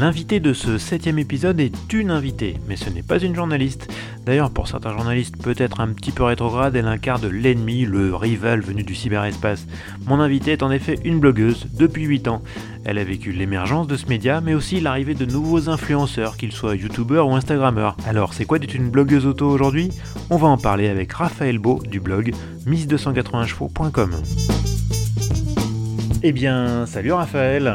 L'invité de ce septième épisode est une invitée, mais ce n'est pas une journaliste. D'ailleurs, pour certains journalistes peut-être un petit peu rétrograde, elle incarne l'ennemi, le rival venu du cyberespace. Mon invitée est en effet une blogueuse depuis 8 ans. Elle a vécu l'émergence de ce média, mais aussi l'arrivée de nouveaux influenceurs, qu'ils soient youtubeurs ou instagrammeurs. Alors, c'est quoi d'être une blogueuse auto aujourd'hui? On va en parler avec Raphaël Beau du blog miss280chevaux.com. Eh bien, salut Raphaël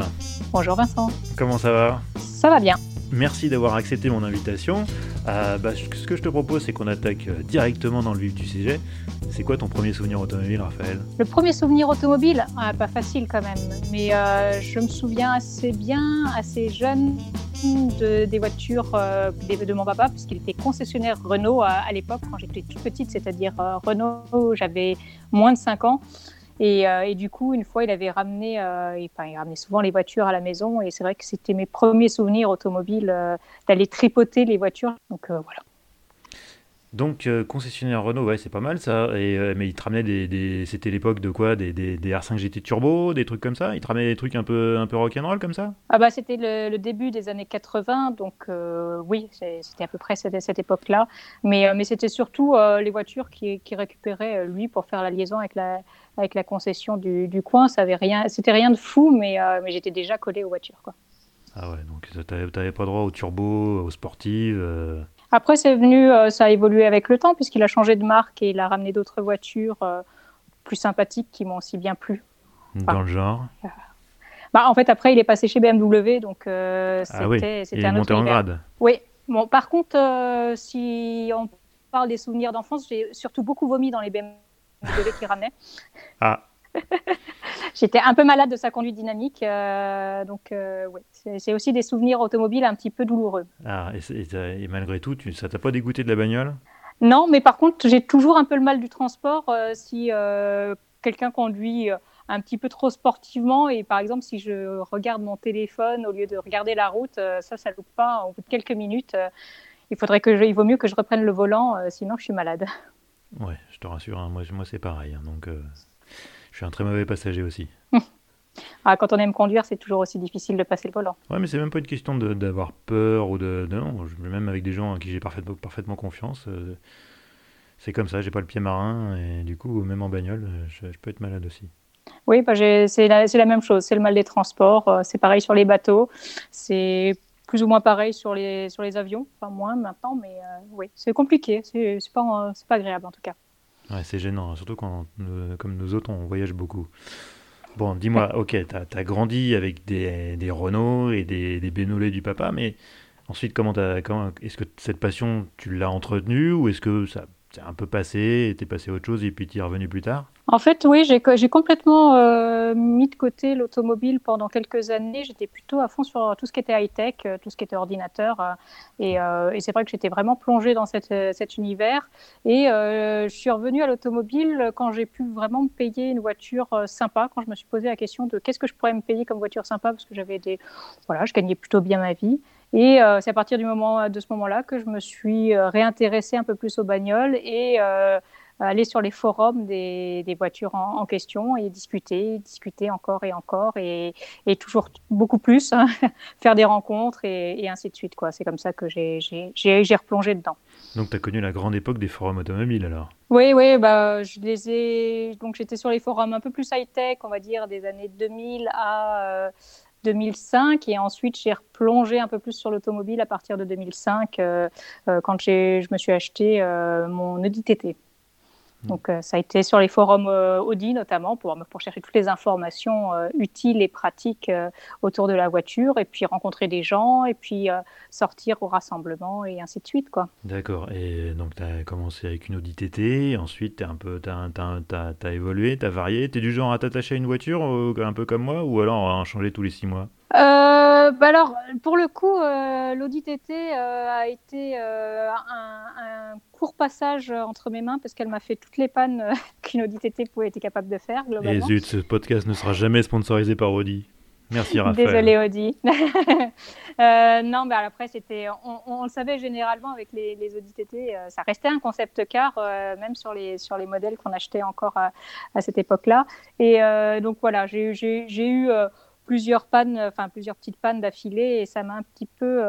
Bonjour Vincent. Comment ça va Ça va bien. Merci d'avoir accepté mon invitation. Euh, bah, ce que je te propose, c'est qu'on attaque euh, directement dans le vif du sujet. C'est quoi ton premier souvenir automobile, Raphaël? Le premier souvenir automobile? Ah, Pas facile quand même, mais euh, je me souviens assez bien, assez jeune, de, des voitures de, mon papa, puisqu'il était concessionnaire Renault à, l'époque, quand j'étais toute petite, c'est-à-dire Renault, j'avais moins de 5 ans. Euh, et, du coup, une fois, il avait ramené, euh, enfin, il ramenait souvent les voitures à la maison. Et c'est vrai que c'était mes premiers souvenirs automobiles euh, d'aller tripoter les voitures. Donc voilà. Donc concessionnaire Renault, ouais, c'est pas mal ça. Et, mais il te ramenait des, c'était l'époque de quoi? Des, des, R5 GT Turbo, des trucs comme ça? Il te ramenait des trucs un peu un peu rock'n'roll comme ça? Ah bah c'était le, début des années 80, donc oui, c'était à peu près cette, cette époque-là. Mais mais c'était surtout les voitures qui, qui récupéraient lui pour faire la liaison avec la avec la concession du, coin. Ça avait rien, c'était rien de fou, mais, euh, mais j'étais déjà collé aux voitures. Quoi. Ah ouais, donc tu n'avais pas droit aux turbo, aux sportives euh. Après, c'est venu, euh, ça a évolué avec le temps, puisqu'il a changé de marque et il a ramené d'autres voitures plus sympathiques qui m'ont aussi bien plu. Dans le genre bah, En fait, après, il est passé chez BMW, donc c'était ah oui. c'était un autre en grade. Oui. Bon, par contre, si on parle des souvenirs d'enfance, j'ai surtout beaucoup vomi dans les BMW qui ramenait. Ah. J'étais un peu malade de sa conduite dynamique, euh, donc euh, ouais, c'est aussi des souvenirs automobiles un petit peu douloureux. Ah, et, malgré tout, tu, ça t'a pas dégoûté de la bagnole? Non, mais par contre, j'ai toujours un peu le mal du transport euh, si quelqu'un conduit un petit peu trop sportivement et par exemple si je regarde mon téléphone au lieu de regarder la route, ça, ça loupe pas. Au bout de quelques minutes, il faudrait que il vaut mieux que je reprenne le volant, sinon je suis malade. Ouais, je te rassure, hein, moi, moi c'est pareil. Hein, donc, euh, je suis un très mauvais passager aussi. ah, quand on aime conduire, c'est toujours aussi difficile de passer le volant. Ouais, mais c'est même pas une question d'avoir peur ou de, non. Même avec des gens à qui j'ai parfaitement, parfaitement confiance, euh, c'est comme ça. J'ai pas le pied marin et du coup, même en bagnole, je, peux être malade aussi. Oui, bah c'est la, la, même chose. C'est le mal des transports. Euh, c'est pareil sur les bateaux. C'est plus ou moins pareil sur les, sur les avions, enfin moins maintenant, mais euh, oui, c'est compliqué, c'est pas, pas agréable en tout cas. Ouais, c'est gênant, hein, surtout quand, comme nous autres, on voyage beaucoup. Bon, dis-moi, ok, tu as, grandi avec des, des Renault et des, des du papa, mais ensuite, comment, comment est-ce que cette passion, tu l'as entretenue ou est-ce que ça c'est un peu passé, t'es passé à autre chose et puis tu es revenu plus tard? En fait, oui, j'ai complètement euh, mis de côté l'automobile pendant quelques années. J'étais plutôt à fond sur tout ce qui était high-tech, euh, tout ce qui était ordinateur. Euh, et, c'est vrai que j'étais vraiment plongée dans cette, cet univers. Et je suis revenue à l'automobile quand j'ai pu vraiment me payer une voiture sympa, quand je me suis posé la question de qu'est-ce que je pourrais me payer comme voiture sympa, parce que j'avais des... Voilà, je gagnais plutôt bien ma vie. Et euh, c'est à partir du moment, de ce moment-là que je me suis euh, réintéressée un peu plus aux bagnoles et euh, aller sur les forums des, des voitures en, question et discuter, discuter encore et encore et, et toujours beaucoup plus, hein, faire des rencontres et, et, ainsi de suite. Quoi. C'est comme ça que j'ai, j'ai, replongé dedans. Donc tu as connu la grande époque des forums automobiles alors? Oui, oui, bah, je les ai... Donc j'étais sur les forums un peu plus high-tech, on va dire des années 2000 à... 2005 et ensuite j'ai replongé un peu plus sur l'automobile à partir de 2005 euh, euh, quand je me suis acheté euh, mon Audi TT. Hmm. Donc ça a été sur les forums Audi notamment pour, pour chercher toutes les informations utiles et pratiques autour de la voiture et puis rencontrer des gens et puis sortir au rassemblement et ainsi de suite. quoi. D'accord. Et donc tu as commencé avec une Audi TT, ensuite tu as, as, évolué, tu as varié. Tu es du genre à t'attacher à une voiture un peu comme moi ou alors à en changer tous les six mois? Bah alors, pour le coup, l'Audi TT a été un, un, court passage entre mes mains parce qu'elle m'a fait toutes les pannes qu'une Audi TT pouvait être capable de faire. Globalement. Et zut, ce podcast ne sera jamais sponsorisé par Audi. Merci Raphaël. Désolée Audi. euh, non, mais après c'était, on, le savait généralement avec les, les Audi TT, euh, ça restait un concept car euh, même sur les sur les modèles qu'on achetait encore à, à cette époque-là. Et euh, donc voilà, j'ai eu plusieurs pannes, enfin plusieurs petites pannes d'affilée et ça m'a un petit peu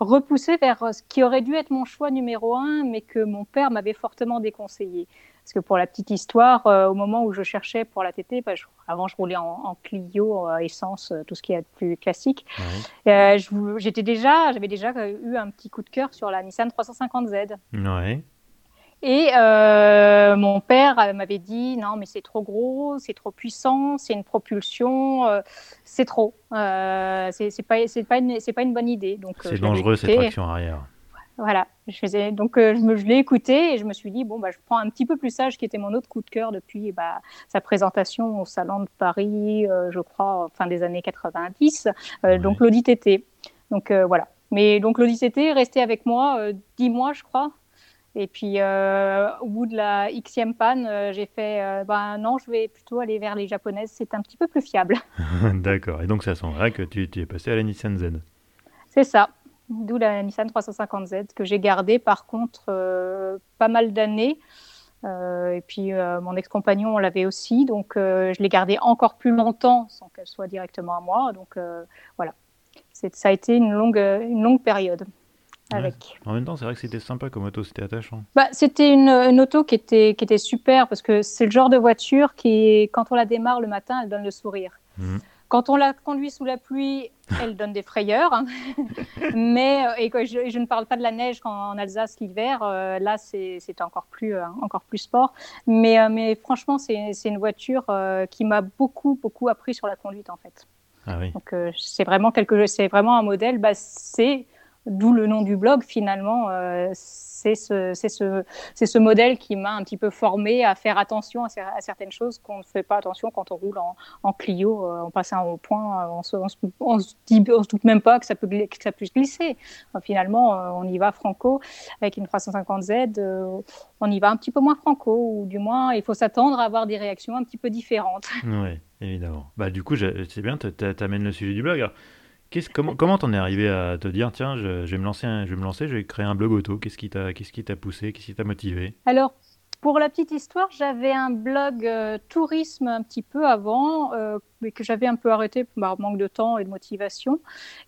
repoussé vers ce qui aurait dû être mon choix numéro un, mais que mon père m'avait fortement déconseillé. Parce que pour la petite histoire, euh, au moment où je cherchais pour la TT, bah, avant je roulais en, Clio, euh, essence, euh, tout ce qui est plus classique. j'étais déjà, j'avais déjà eu un petit coup de cœur sur la Nissan 350Z. Ouais. Et mon père m'avait dit non mais c'est trop gros, c'est trop puissant, c'est une propulsion, c'est trop, c'est pas c'est pas une c'est pas une bonne idée. Donc c'est dangereux cette traction arrière. Voilà, je faisais donc euh, je, l'ai écouté et je me suis dit bon bah je prends un petit peu plus sage qui était mon autre coup de cœur depuis bah, sa présentation au salon de Paris, euh, je crois fin des années 90, euh, donc l'Audi TT. Donc voilà. Mais donc l'Audi TT est resté avec moi dix mois je crois. Et puis au bout de la xème panne, j'ai fait bah non je vais plutôt aller vers les japonaises, c'est un petit peu plus fiable. D'accord. Et donc ça sent vrai que tu, tu es passé à la Nissan Z. C'est ça d'où la Nissan 350Z que j'ai gardée par contre euh, pas mal d'années. Euh, et puis euh, mon ex-compagnon l'avait aussi, donc je l'ai gardée encore plus longtemps sans qu'elle soit directement à moi. Donc voilà, ça a été une longue, une longue période. Avec. En même temps, c'est vrai que c'était sympa comme auto, c'était attachant. Bah, c'était une, une, auto qui était, qui était super parce que c'est le genre de voiture qui, quand on la démarre le matin, elle donne le sourire. Mmh. Quand on la conduit sous la pluie, elle donne des frayeurs. Hein. Mais euh, et je, je, ne parle pas de la neige en Alsace l'hiver. Euh, là, c'est encore plus euh, encore plus sport. Mais mais franchement, c'est une voiture qui m'a beaucoup beaucoup appris sur la conduite en fait. Ah oui. Donc c'est vraiment quelque c'est vraiment un modèle. Bah, c'est d'où le nom du blog finalement c'est ce, modèle qui m'a un petit peu formé à faire attention à, certaines choses qu'on ne fait pas attention quand on roule en, en Clio, euh, en passant au point, euh, on se, on se, se doute même pas que ça, peut, puisse glisser. finalement, euh, on y va franco avec une 350Z, on y va un petit peu moins franco, ou du moins, il faut s'attendre à avoir des réactions un petit peu différentes. Oui, évidemment. Bah, du coup, c'est bien, tu amènes le sujet du blog comment comment t'en es arrivé à te dire tiens je, vais me lancer je vais me lancer je vais créer un blog auto qu'est-ce qui t'a qu'est-ce qui t'a poussé qu'est-ce qui t'a motivé? Alors pour la petite histoire, j'avais un blog euh, tourisme un petit peu avant, euh, mais que j'avais un peu arrêté par manque de temps et de motivation.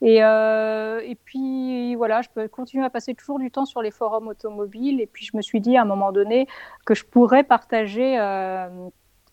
Et, euh, et puis voilà, je peux continuer à passer toujours du temps sur les forums automobiles. Et puis je me suis dit à un moment donné que je pourrais partager,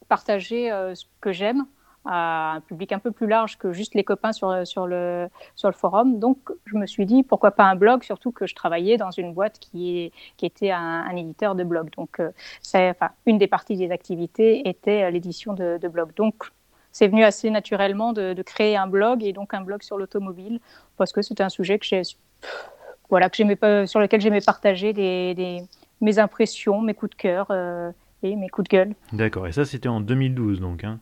partager ce que j'aime à un public un peu plus large que juste les copains sur, sur, le, sur le forum. Donc, je me suis dit, pourquoi pas un blog, surtout que je travaillais dans une boîte qui, est, qui était un, éditeur de blog. Donc, euh, enfin, une des parties des activités était euh, l'édition de, de blog. Donc, c'est venu assez naturellement de, créer un blog et donc un blog sur l'automobile parce que c'était un sujet que voilà, que sur lequel j'aimais partager des, des, mes impressions, mes coups de cœur euh, et mes coups de gueule. D'accord. Et ça, c'était en 2012, donc. Hein?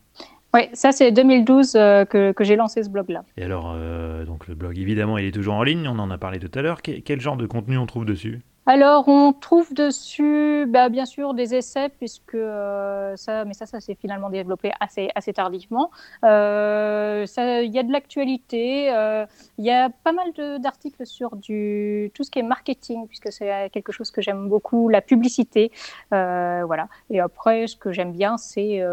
Oui, ça c'est 2012 euh, que, que j'ai lancé ce blog-là. Et alors, euh, donc le blog, évidemment, il est toujours en ligne, on en a parlé tout à l'heure. quel genre de contenu on trouve dessus? Alors, on trouve dessus, bah, bien sûr, des essais, puisque euh, ça, mais ça, ça s'est finalement développé assez, assez tardivement. Euh, il y a de l'actualité, euh, il y a pas mal d'articles sur du, tout ce qui est marketing, puisque c'est quelque chose que j'aime beaucoup, la publicité. voilà. Et après, ce que j'aime bien, c'est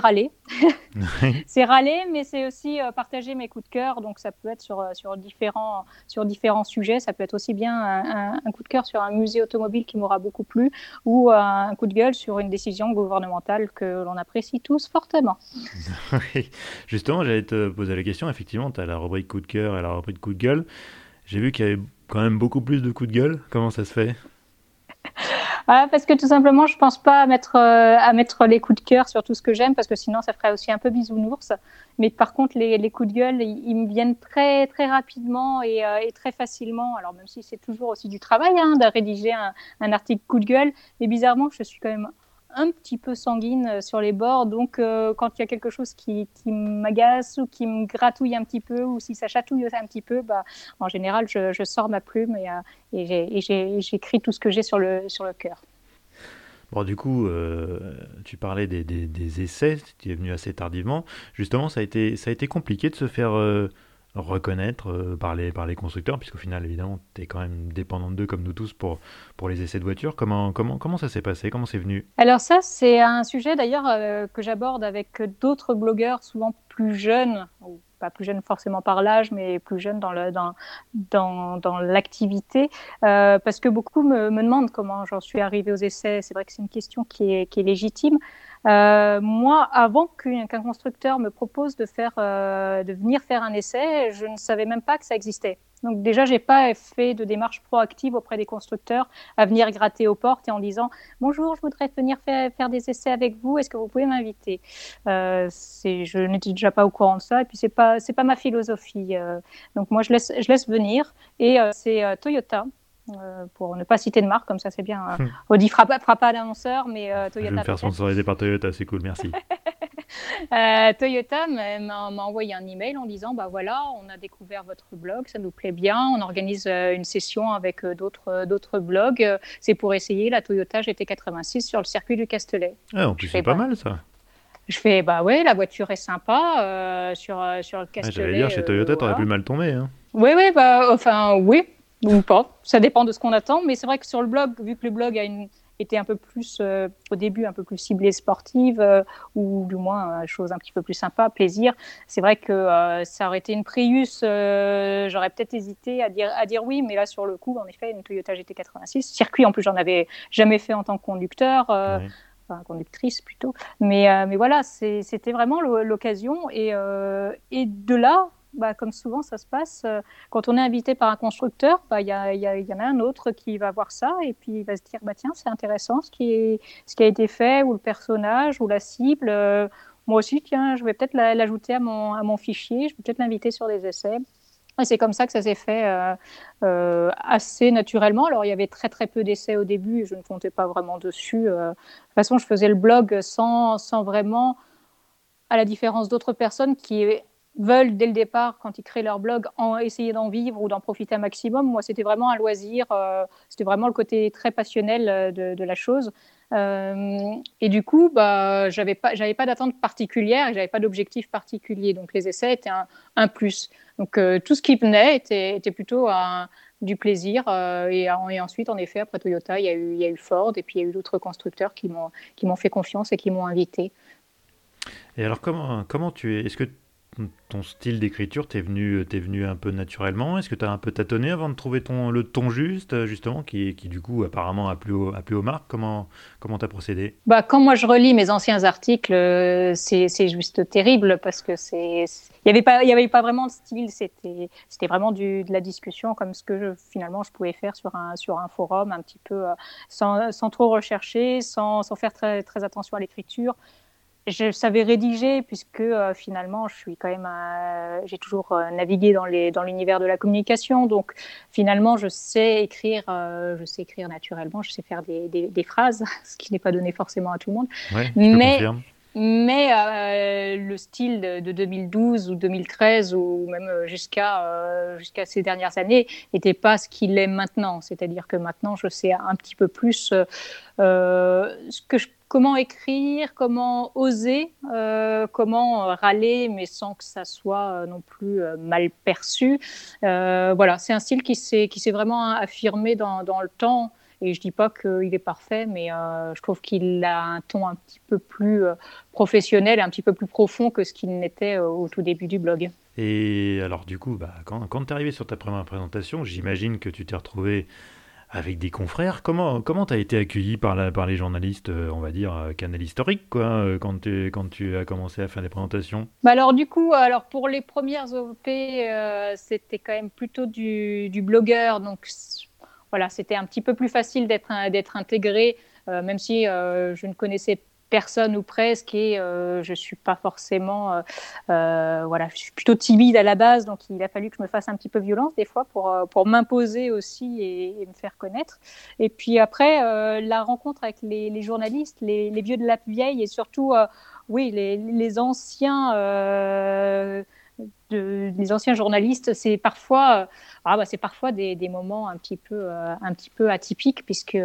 râler. c'est râler, mais c'est aussi partager mes coups de cœur. Donc, ça peut être sur, sur, différents, sur différents sujets. Ça peut être aussi bien un, un coup de cœur sur un musée automobile qui m'aura beaucoup plu, ou un coup de gueule sur une décision gouvernementale que l'on apprécie tous fortement. Justement, j'allais te poser la question. Effectivement, tu as la rubrique coup de cœur et la rubrique coup de gueule. J'ai vu qu'il y avait quand même beaucoup plus de coups de gueule. Comment ça se fait? Ah, parce que tout simplement, je pense pas à mettre, euh, à mettre les coups de cœur sur tout ce que j'aime, parce que sinon, ça ferait aussi un peu bisounours. Mais par contre, les, les coups de gueule, ils, me viennent très, très rapidement et, euh, et, très facilement. Alors, même si c'est toujours aussi du travail hein, de rédiger un, un, article coup de gueule, mais bizarrement, je suis quand même un petit peu sanguine sur les bords. Donc, quand il y a quelque chose qui, m'agace ou qui me gratouille un petit peu, ou si ça chatouille un petit peu, bah, en général, je, sors ma plume et, et j'écris tout ce que j'ai sur le, sur le cœur. Bon, du coup, euh, tu parlais des, essais, tu es venu assez tardivement. Justement, ça a été, ça a été compliqué de se faire euh, reconnaître euh, par, les, par les constructeurs, puisqu'au final, évidemment, tu es quand même dépendant d'eux, comme nous tous, pour, pour les essais de voitures. Comment, comment, comment ça s'est passé? Comment c'est venu? Alors ça, c'est un sujet d'ailleurs que j'aborde avec d'autres blogueurs, souvent plus jeunes, pas plus jeune forcément par l'âge, mais plus jeune dans dans dans, dans l'activité, euh, parce que beaucoup me, me demandent comment j'en suis arrivée aux essais. C'est vrai que c'est une question qui est qui est légitime. Euh, moi, avant qu'un constructeur me propose de faire euh, de venir faire un essai, je ne savais même pas que ça existait. Donc déjà, j'ai pas fait de démarche proactive auprès des constructeurs à venir gratter aux portes et en disant bonjour, je voudrais venir faire, des essais avec vous. Est-ce que vous pouvez m'inviter? Euh, Je n'étais déjà pas au courant de ça et puis c'est pas c'est pas ma philosophie. Euh. donc moi, je laisse je laisse venir et euh, c'est euh, Toyota. Pour ne pas citer de marque, comme ça c'est bien. Hmm. Audi fera pas, fera pas d'annonceur, mais Toyota. Je vais me faire sponsoriser par Toyota, c'est cool, merci. Euh, Toyota m'a envoyé un email en disant bah voilà, on a découvert votre blog, ça nous plaît bien, on organise euh, une session avec euh, d'autres blogs. C'est pour essayer la Toyota GT86 sur le circuit du Castellet. Ah, en plus c'est pas mal ça. Je fais bah ouais, la voiture est sympa sur sur le Castellet. J'allais dire chez Toyota, t'aurais pu mal tomber. Hein. Oui oui bah enfin oui ou pas, ça dépend de ce qu'on attend, mais c'est vrai que sur le blog, vu que le blog a une était un peu plus, euh, au début, un peu plus ciblée sportive, euh, ou du moins, euh, chose un petit peu plus sympa, plaisir. C'est vrai que ça aurait été une Prius, j'aurais peut-être hésité à dire, à dire oui, mais là, sur le coup, en effet, une Toyota GT86. Circuit, en plus, j'en avais jamais fait en tant que conducteur. Enfin, conductrice plutôt. Mais, mais voilà, c'était vraiment l'occasion. Et, et de là, bah, comme souvent ça se passe, euh, quand on est invité par un constructeur, bah, il y, y, en a un autre qui va voir ça et puis il va se dire bah, tiens, c'est intéressant ce qui, est, ce qui a été fait, ou le personnage, ou la cible. Euh, moi aussi, tiens, je vais peut-être l'ajouter à mon, à mon fichier, je vais peut-être l'inviter sur des essais. Et c'est comme ça que ça s'est fait euh, assez naturellement. Alors, il y avait très très peu d'essais au début je ne comptais pas vraiment dessus. de toute façon, je faisais le blog sans, sans vraiment, à la différence d'autres personnes qui veulent dès le départ, quand ils créent leur blog, en, essayer d'en vivre ou d'en profiter un maximum. Moi, c'était vraiment un loisir, euh, c'était vraiment le côté très passionnel euh, de, la chose. Euh, et du coup, bah, j'avais pas, j'avais pas d'attente particulière et j'avais pas d'objectif particulier. Donc les essais étaient un, plus. Donc tout ce qui venait était, plutôt du plaisir. Et, et, ensuite, en effet, après Toyota, il y a eu, y a eu Ford et puis il y a eu d'autres constructeurs qui m'ont, qui m'ont fait confiance et qui m'ont invité. Et alors, comment, comment tu es Est-ce que ton style d'écriture t'est venu, t'es venu un peu naturellement. Est-ce que tu un peu tâtonné avant de trouver ton, le ton juste, justement, qui, qui du coup apparemment a haut, a plus haut marque Comment comment t'as procédé? Bah, Quand moi je relis mes anciens articles, euh, c'est, juste terrible parce que c'est il n'y avait, pas, y avait pas vraiment de style, c'était, vraiment du, de la discussion comme ce que finalement je pouvais faire sur un, sur un forum, un petit peu euh, sans, sans trop rechercher, sans, sans faire très, très attention à l'écriture je savais rédiger puisque euh, finalement je suis quand même euh, j'ai toujours euh, navigué dans les dans l'univers de la communication. Donc finalement je sais écrire je sais écrire naturellement je sais faire des, des, des phrases ce qui n'est pas donné forcément à tout le monde. Ouais, mais mais le style de, de, 2012 ou 2013 ou même jusqu'à jusqu'à ces dernières années n'était pas ce qu'il est maintenant c'est-à-dire que maintenant je sais un petit peu plus ce que je comment écrire, comment oser, euh, comment râler, mais sans que ça soit euh, non plus euh, mal perçu. voilà, c'est un style qui s'est qui s'est vraiment affirmé dans, dans, le temps. Et je dis pas qu'il est parfait, mais je trouve qu'il a un ton un petit peu plus professionnel, un petit peu plus profond que ce qu'il n'était au tout début du blog. Et alors du coup, bah, quand, quand tu es arrivé sur ta première présentation, j'imagine que tu t'es retrouvé avec des confrères. Comment comment as été accueilli par, la, par les journalistes, euh, on va dire, euh, canal historique, quoi, euh, quand, tu, quand tu as commencé à faire des présentations? Bah Alors du coup, alors pour les premières OP, c'était quand même plutôt du, du blogueur, donc voilà, c'était un petit peu plus facile d'être intégré, même si je ne connaissais personne ou presque et euh, je suis pas forcément euh, euh, voilà je suis plutôt timide à la base donc il a fallu que je me fasse un petit peu violence des fois pour pour m'imposer aussi et, me faire connaître. Et puis après la rencontre avec les, journalistes les, vieux de la vieille et surtout oui les, les anciens de, les anciens journalistes, c'est parfois, ah bah, c'est parfois des, des, moments un petit peu, un petit peu atypiques puisque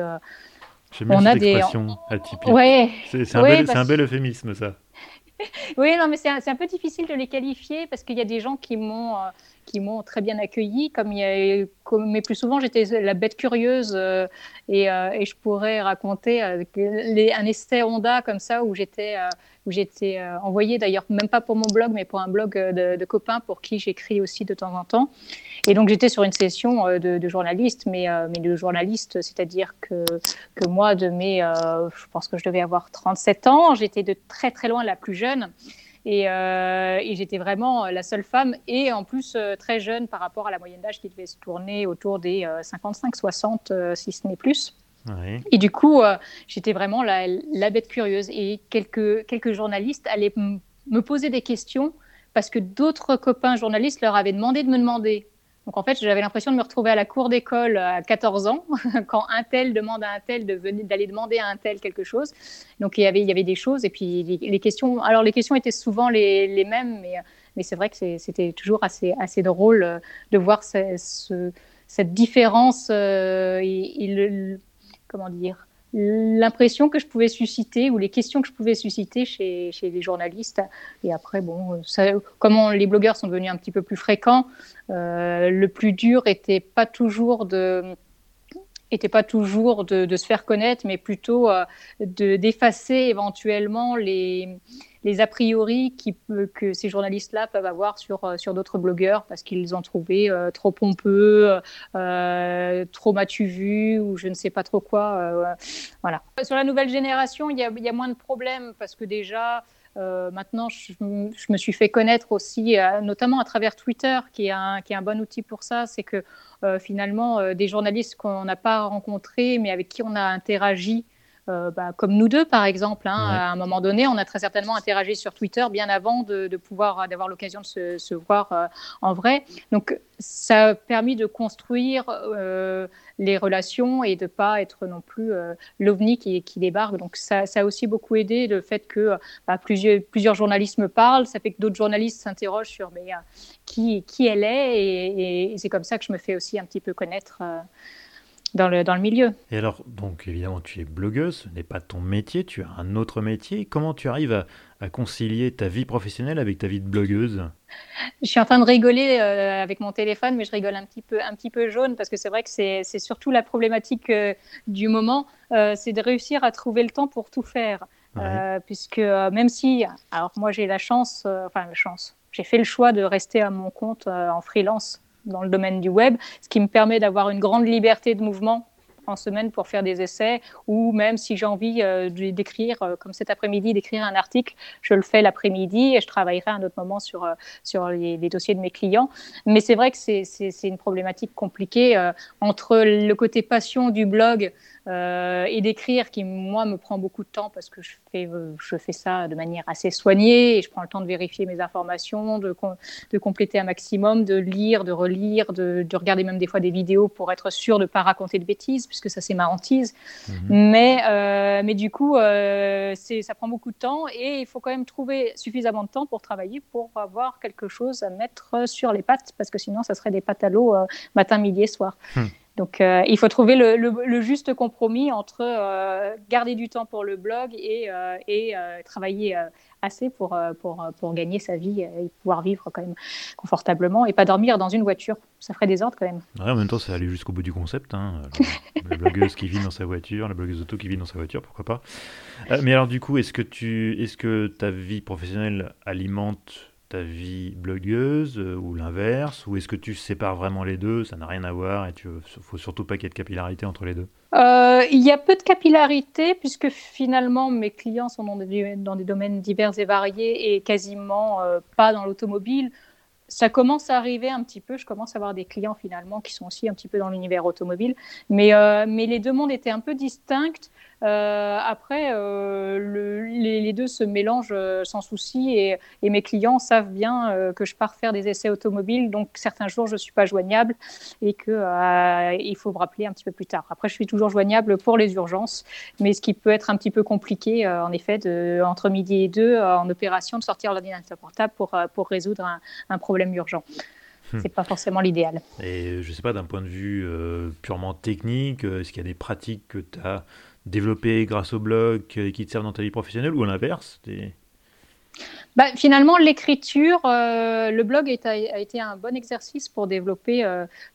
on a des atypiques. Ouais. C'est un, bel, un bel euphémisme, ça. oui, non, mais c'est un, un, peu difficile de les qualifier parce qu'il y a des gens qui m'ont euh, qui m'ont très bien accueilli, mais plus souvent j'étais la bête curieuse euh, et, euh, et, je pourrais raconter les, un essai Honda comme ça où j'étais où j'étais envoyée d'ailleurs même pas pour mon blog mais pour un blog de, de copains pour qui j'écris aussi de temps en temps et donc j'étais sur une session euh, de, de journaliste, mais, euh, mais de journaliste, c'est-à-dire que, que moi, de mes, euh, je pense que je devais avoir 37 ans, j'étais de très très loin la plus jeune. Et, et j'étais vraiment la seule femme et en plus très jeune par rapport à la moyenne d'âge qui devait se tourner autour des 55-60, si ce n'est plus. Et du coup, j'étais vraiment la, la, bête curieuse. Et quelques, quelques journalistes allaient me poser des questions parce que d'autres copains journalistes leur avaient demandé de me demander donc en fait, j'avais l'impression de me retrouver à la cour d'école à 14 ans, quand un tel demande à un tel d'aller demander à un tel quelque chose. Donc il y avait, il y avait des choses, et puis les, questions. Alors les questions étaient souvent les, les mêmes, mais, mais c'est vrai que c'était toujours assez, assez drôle euh, de voir ce, cette différence euh, et, le, comment dire l'impression que je pouvais susciter ou les questions que je pouvais susciter chez, chez les journalistes. Et après, bon, comment les blogueurs sont devenus un petit peu plus fréquents, euh, le plus dur était pas toujours de était pas toujours de, se faire connaître, mais plutôt euh, d'effacer éventuellement les, les a priori qui, que ces journalistes-là peuvent avoir sur, euh, sur d'autres blogueurs parce qu'ils ont trouvé euh, trop pompeux, trop matu vu ou je ne sais pas trop quoi. voilà. Sur la nouvelle génération, il y y a, moins de problèmes parce que déjà, maintenant, je, je, me suis fait connaître aussi, notamment à travers Twitter, qui est un, qui est un bon outil pour ça. C'est que finalement, des journalistes qu'on n'a pas rencontrés, mais avec qui on a interagi euh, bah, comme nous deux, par exemple. Hein, À un moment donné, on a très certainement interagi sur Twitter bien avant de, pouvoir d'avoir l'occasion de se, voir euh, en vrai. Donc, ça a permis de construire euh, les relations et de pas être non plus l'ovni qui, qui, débarque. Donc, ça, ça, a aussi beaucoup aidé le fait que bah, plusieurs, plusieurs journalistes me parlent. Ça fait que d'autres journalistes s'interrogent sur mais, qui, qui elle est. Et, et c'est comme ça que je me fais aussi un petit peu connaître dans le, dans le milieu. Et alors, donc évidemment, tu es blogueuse, ce n'est pas ton métier, tu as un autre métier. Comment tu arrives à, à concilier ta vie professionnelle avec ta vie de blogueuse Je suis en train de rigoler euh, avec mon téléphone, mais je rigole un petit peu, un petit peu jaune parce que c'est vrai que c'est surtout la problématique euh, du moment, euh, c'est de réussir à trouver le temps pour tout faire. puisque même si, alors moi j'ai la chance, enfin la chance, j'ai fait le choix de rester à mon compte en freelance dans le domaine du web, ce qui me permet d'avoir une grande liberté de mouvement en semaine pour faire des essais ou même si j'ai envie euh, d'écrire, euh, comme cet après-midi, d'écrire un article, je le fais l'après-midi et je travaillerai à un autre moment sur, euh, sur les, dossiers de mes clients. Mais c'est vrai que c'est une problématique compliquée entre le côté passion du blog et d'écrire qui, moi, me prend beaucoup de temps parce que je fais, je fais ça de manière assez soignée et je prends le temps de vérifier mes informations, de, de compléter un maximum, de lire, de relire, de, de, regarder même des fois des vidéos pour être sûr de ne pas raconter de bêtises, puisque ça, c'est ma hantise. Mhm. Mais, euh, mais du coup, euh, ça prend beaucoup de temps et il faut quand même trouver suffisamment de temps pour travailler, pour avoir quelque chose à mettre sur les pattes, parce que sinon, ça serait des pattes à l'eau matin, midi et soir. Hmm. Donc, euh, il faut trouver le, juste compromis entre euh, garder du temps pour le blog et, euh, travailler assez pour, pour, pour, gagner sa vie et pouvoir vivre quand même confortablement et pas dormir dans une voiture. Ça ferait des ordres quand même. en même temps, ça aller jusqu'au bout du concept. Hein. la blogueuse qui vit dans sa voiture, la blogueuse auto qui vit dans sa voiture, pourquoi pas. mais alors, du coup, est-ce que, tu, est -ce que ta vie professionnelle alimente ta vie blogueuse euh, ou l'inverse Ou est-ce que tu sépares vraiment les deux Ça n'a rien à voir et il ne faut surtout pas qu'il y ait de capillarité entre les deux? Euh, Il y a peu de capillarité puisque finalement mes clients sont dans des, dans des domaines divers et variés et quasiment euh, pas dans l'automobile. Ça commence à arriver un petit peu, je commence à avoir des clients finalement qui sont aussi un petit peu dans l'univers automobile, mais, mais les deux mondes étaient un peu distincts. Euh, après, euh, les, deux se mélangent euh, sans souci et, mes clients savent bien que je pars faire des essais automobiles, donc certains jours je ne suis pas joignable et qu'il faut me rappeler un petit peu plus tard. Après, je suis toujours joignable pour les urgences, mais ce qui peut être un petit peu compliqué, en effet, de, entre midi et deux en opération, de sortir l'ordinateur portable pour, pour résoudre un, un problème urgent. Hmm. c'est pas forcément l'idéal. Et je sais pas, d'un point de vue euh, purement technique, est-ce qu'il y a des pratiques que tu as développées grâce au blog et qui te servent dans ta vie professionnelle ou à l'inverse bah, finalement, l'écriture, euh, le blog a, été un bon exercice pour développer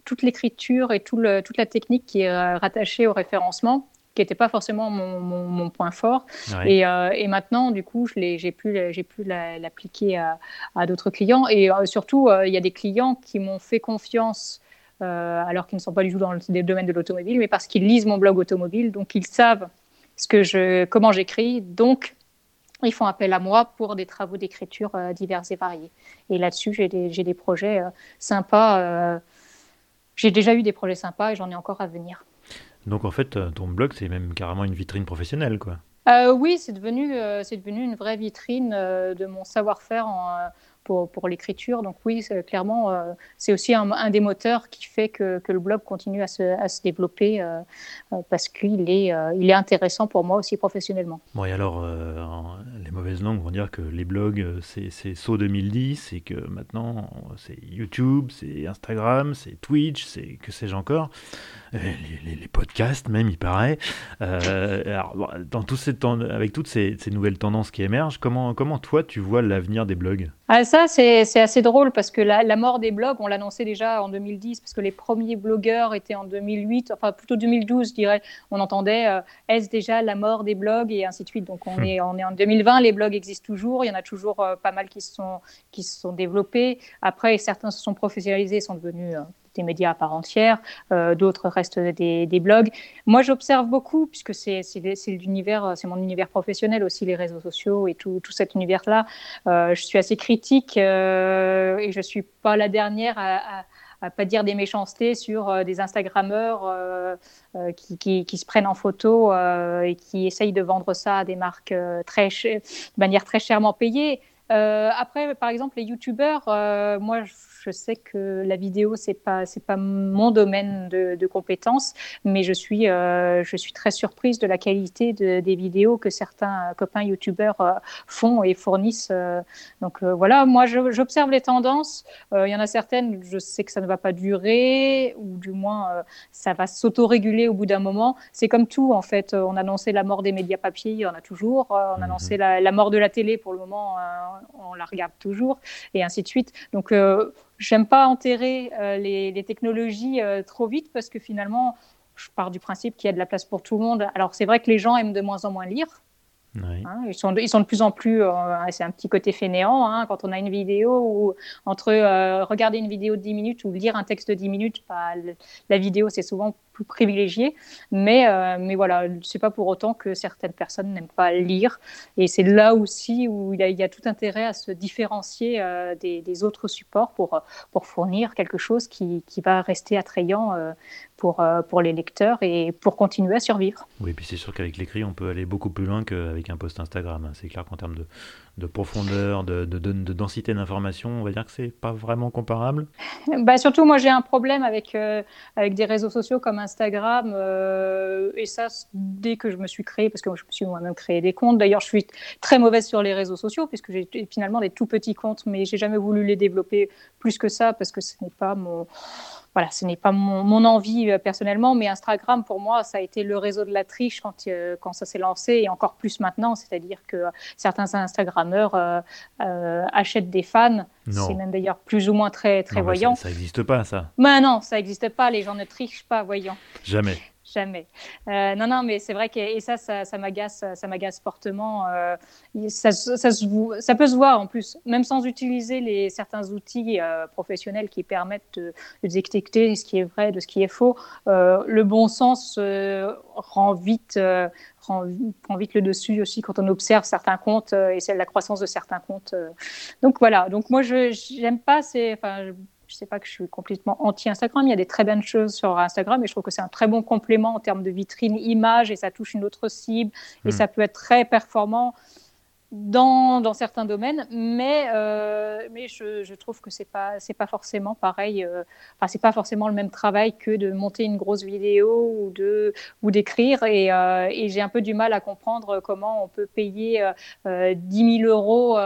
toute l'écriture et tout le, toute la technique qui est rattachée au référencement qui n'était pas forcément mon, mon, point fort. Et, euh, et, maintenant, du coup, j'ai pu, pu l'appliquer à, à d'autres clients. Et euh, surtout, euh, il y a des clients qui m'ont fait confiance. Alors qu'ils ne sont pas du tout dans le, domaine de l'automobile, mais parce qu'ils lisent mon blog automobile, donc ils savent ce que je, comment j'écris, donc ils font appel à moi pour des travaux d'écriture divers et variés. Et là-dessus, j'ai des, des, projets sympas. j'ai déjà eu des projets sympas et j'en ai encore à venir. Donc en fait, ton blog, c'est même carrément une vitrine professionnelle, quoi. Euh, oui, c'est devenu, euh, c'est devenu une vraie vitrine euh, de mon savoir-faire pour, pour l'écriture. Donc oui, clairement, c'est aussi un, des moteurs qui fait que, que, le blog continue à se, à se développer parce qu'il est, est intéressant pour moi aussi professionnellement. Bon, et alors, les mauvaises langues vont dire que les blogs, c'est, c'est saut 2010 et que maintenant, c'est YouTube, c'est Instagram, c'est Twitch, c'est que sais-je encore. Euh, les, podcasts même, il paraît. Euh, alors, dans tout ces avec toutes ces, nouvelles tendances qui émergent, comment, comment toi tu vois l'avenir des blogs? Ah, Ça, c'est assez drôle parce que la, mort des blogs, on l'annonçait déjà en 2010 parce que les premiers blogueurs étaient en 2008, enfin plutôt 2012, je dirais. On entendait euh, est-ce déjà la mort des blogs et ainsi de suite. Donc on, hmm. est, on est en 2020, les blogs existent toujours, il y en a toujours pas mal qui se sont, qui se sont développés. Après, certains se sont professionnalisés, sont devenus des médias à part entière, euh, d'autres restent des, blogs. Moi, j'observe beaucoup, puisque c'est mon univers professionnel aussi, les réseaux sociaux et tout, cet univers-là. Euh, je suis assez critique euh, et je suis pas la dernière à, à pas dire des méchancetés sur des Instagrammeurs qui, se prennent en photo et qui essayent de vendre ça à des marques de manière très chèrement payée. Après, par exemple, les youtubeurs, moi, je sais que la vidéo c'est pas c'est pas mon domaine de, de compétences, mais je suis euh, je suis très surprise de la qualité des vidéos que certains copains youtubeurs euh, font et fournissent. Euh. donc voilà, moi j'observe les tendances. Il y en a certaines, je sais que ça ne va pas durer, ou du moins ça va s'autoréguler au bout d'un moment. C'est comme tout en fait. On annonçait la mort des médias papier, il y en a toujours. On mhm. annonçait la, la, mort de la télé, pour le moment, on la regarde toujours, et ainsi de suite. Donc J'aime pas enterrer euh, les, technologies euh, trop vite parce que finalement, je pars du principe qu'il y a de la place pour tout le monde. Alors c'est vrai que les gens aiment de moins en moins lire. Hein, ils, sont de, ils, sont de, plus en plus, euh, c'est un petit côté fainéant, hein, quand on a une vidéo ou entre regarder une vidéo de 10 minutes ou lire un texte de 10 minutes, bah, la vidéo c'est souvent privilégié, mais, mais voilà, c'est pas pour autant que certaines personnes n'aiment pas lire, et c'est là aussi où il y, a, tout intérêt à se différencier des, des, autres supports pour, pour fournir quelque chose qui, qui va rester attrayant pour, euh, pour les lecteurs et pour continuer à survivre. Oui, puis c'est sûr qu'avec l'écrit, on peut aller beaucoup plus loin qu'avec un post Instagram. Hein. C'est clair qu'en termes de, de profondeur, de, de, de, densité d'information, on va dire que c'est pas vraiment comparable. bah surtout, moi, j'ai un problème avec, euh, avec des réseaux sociaux comme Instagram. Euh, et ça, dès que je me suis créée, parce que je me suis moi-même créé des comptes. D'ailleurs, je suis très mauvaise sur les réseaux sociaux, puisque j'ai finalement des tout petits comptes, mais j'ai jamais voulu les développer plus que ça, parce que ce n'est pas mon voilà, ce n'est pas mon, envie euh, personnellement, mais Instagram, pour moi, ça a été le réseau de la triche quand, euh, quand ça s'est lancé, et encore plus maintenant, c'est-à-dire que certains Instagrammeurs euh, achètent des fans. C'est même d'ailleurs plus ou moins très, très voyant. Ça n'existe pas, ça. Mais non, ça n'existe pas, les gens ne trichent pas, voyons. Jamais. Jamais. Euh, non, non, mais c'est vrai que et ça, ça, m'agace, ça m'agace fortement. Euh, ça, ça, peut se voir en plus, même sans utiliser les certains outils euh, professionnels qui permettent de, détecter ce qui est vrai de ce qui est faux. le bon sens rend vite. Prend, vite le dessus aussi quand on observe certains comptes et c'est la croissance de certains comptes. Donc voilà. Donc moi, je n'aime pas ces, enfin, je sais pas que je suis complètement anti-Instagram. Il y a des très bonnes choses sur Instagram et je trouve que c'est un très bon complément en termes de vitrine image et ça touche une autre cible et hmm. ça peut être très performant dans, dans, certains domaines, mais, euh, mais je, je, trouve que c'est pas c'est pas forcément pareil. Euh, enfin, c'est pas forcément le même travail que de monter une grosse vidéo ou de ou d'écrire. Et, euh, et j'ai un peu du mal à comprendre comment on peut payer 10 000 euros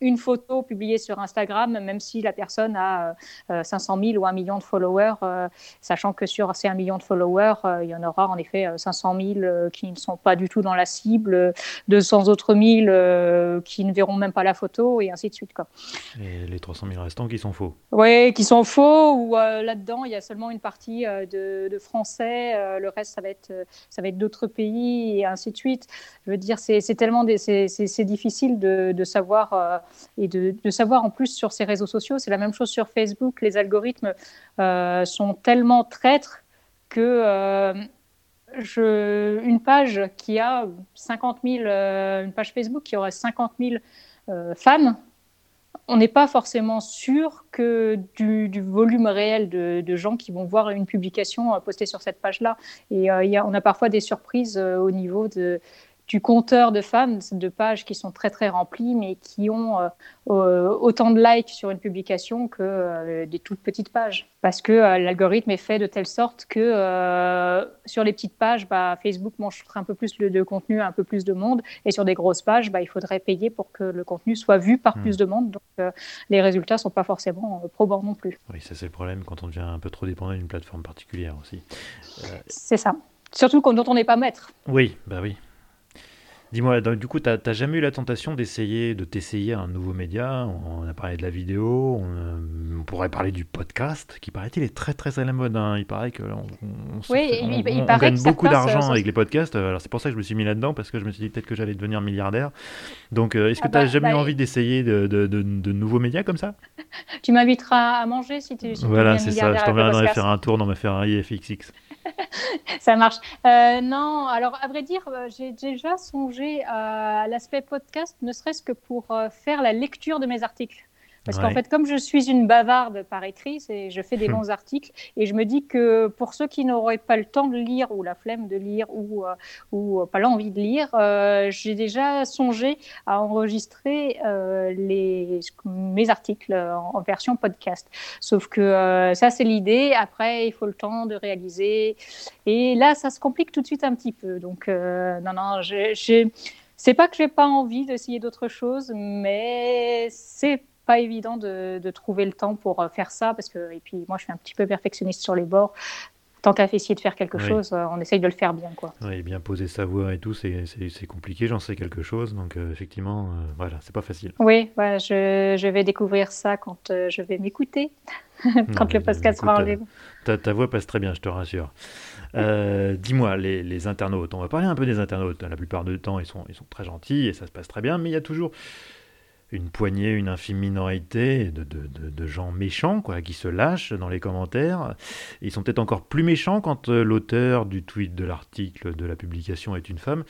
une photo publiée sur Instagram, même si la personne a 500 euh, 000 ou 1 million de followers, euh, sachant que sur ces 1 million de followers, euh, il y en aura en effet 500 000 qui ne sont pas du tout dans la cible, 200 autres 1000 qui ne verront même pas la photo, et ainsi de suite. Quoi. Et les 300 000 restants qui sont faux Oui, qui sont faux, ou là-dedans, il y a seulement une partie de, de, Français, le reste, ça va être, ça va être d'autres pays, et ainsi de suite. Je veux dire, c'est tellement c'est difficile de, de savoir et de, savoir en plus sur ces réseaux sociaux. C'est la même chose sur Facebook. Les algorithmes euh, sont tellement traîtres que euh, une page qui a 50 000, euh, une page Facebook qui aurait 50 000 fans, on n'est pas forcément sûr que du, volume réel de, gens qui vont voir une publication postée sur cette page-là. Et on a parfois des surprises au niveau de, du compteur de fans, de pages qui sont très très remplies, mais qui ont euh, euh, autant de likes sur une publication que euh, des toutes petites pages. Parce que l'algorithme est fait de telle sorte que sur les petites pages, bah, Facebook mange un peu plus de, contenu, un peu plus de monde, et sur des grosses pages, bah, il faudrait payer pour que le contenu soit vu par hmm. plus de monde. Donc les résultats ne sont pas forcément probants non plus. Oui, ça c'est le problème quand on devient un peu trop dépendant d'une plateforme particulière aussi. C'est ça. Surtout quand on n'est pas maître. Oui, bah oui. Dis-moi, du coup, tu n'as jamais eu la tentation d'essayer, de t'essayer un nouveau média? On, a parlé de la vidéo, on, pourrait parler du podcast, qui paraît-il est très très à la mode. Hein. Il paraît que on, gagne beaucoup d'argent avec les podcasts. Alors c'est pour ça que je me suis mis là-dedans, parce que je me suis dit peut-être que j'allais devenir milliardaire. Donc, euh, est-ce que ah tu n'as bah, jamais eu bah, envie d'essayer de, de, nouveaux médias comme ça? Tu m'inviteras à manger si tu. Si voilà, c'est ça. Je t'enverrai faire un tour dans ma Ferrari FXX. Ça marche. Euh, non, alors à vrai dire, euh, j'ai déjà songé à l'aspect podcast, ne serait-ce que pour euh, faire la lecture de mes articles. Parce qu'en fait, comme je suis une bavarde par écrit, je fais des longs articles et je me dis que pour ceux qui n'auraient pas le temps de lire ou la flemme de lire ou, euh, ou pas l'envie de lire, euh, j'ai déjà songé à enregistrer euh, les, mes articles en, version podcast. Sauf que ça, c'est l'idée. Après, il faut le temps de réaliser. Et là, ça se complique tout de suite un petit peu. Donc, non, non, j'ai. C'est pas que j'ai pas envie d'essayer d'autres choses, mais c'est pas évident de, trouver le temps pour euh, faire ça parce que et puis moi je suis un petit peu perfectionniste sur les bords tant qu'à essayer de faire quelque chose, euh, on essaye de le faire bien. Quoi. Oui, bien poser sa voix et tout, c'est compliqué, j'en sais quelque chose, donc euh, effectivement, voilà, c'est pas facile. Oui, je, je, vais découvrir ça quand je vais m'écouter, quand le podcast sera en. Ta, ta, voix passe très bien, je te rassure. Dis-moi, les, les, internautes, on va parler un peu des internautes, la plupart du temps, ils sont, ils sont très gentils et ça se passe très bien, mais il y a toujours une poignée, une infime minorité de, de, de, gens méchants quoi, qui se lâchent dans les commentaires. Ils sont peut-être encore plus méchants quand euh, l'auteur du tweet, de l'article, de la publication est une femme.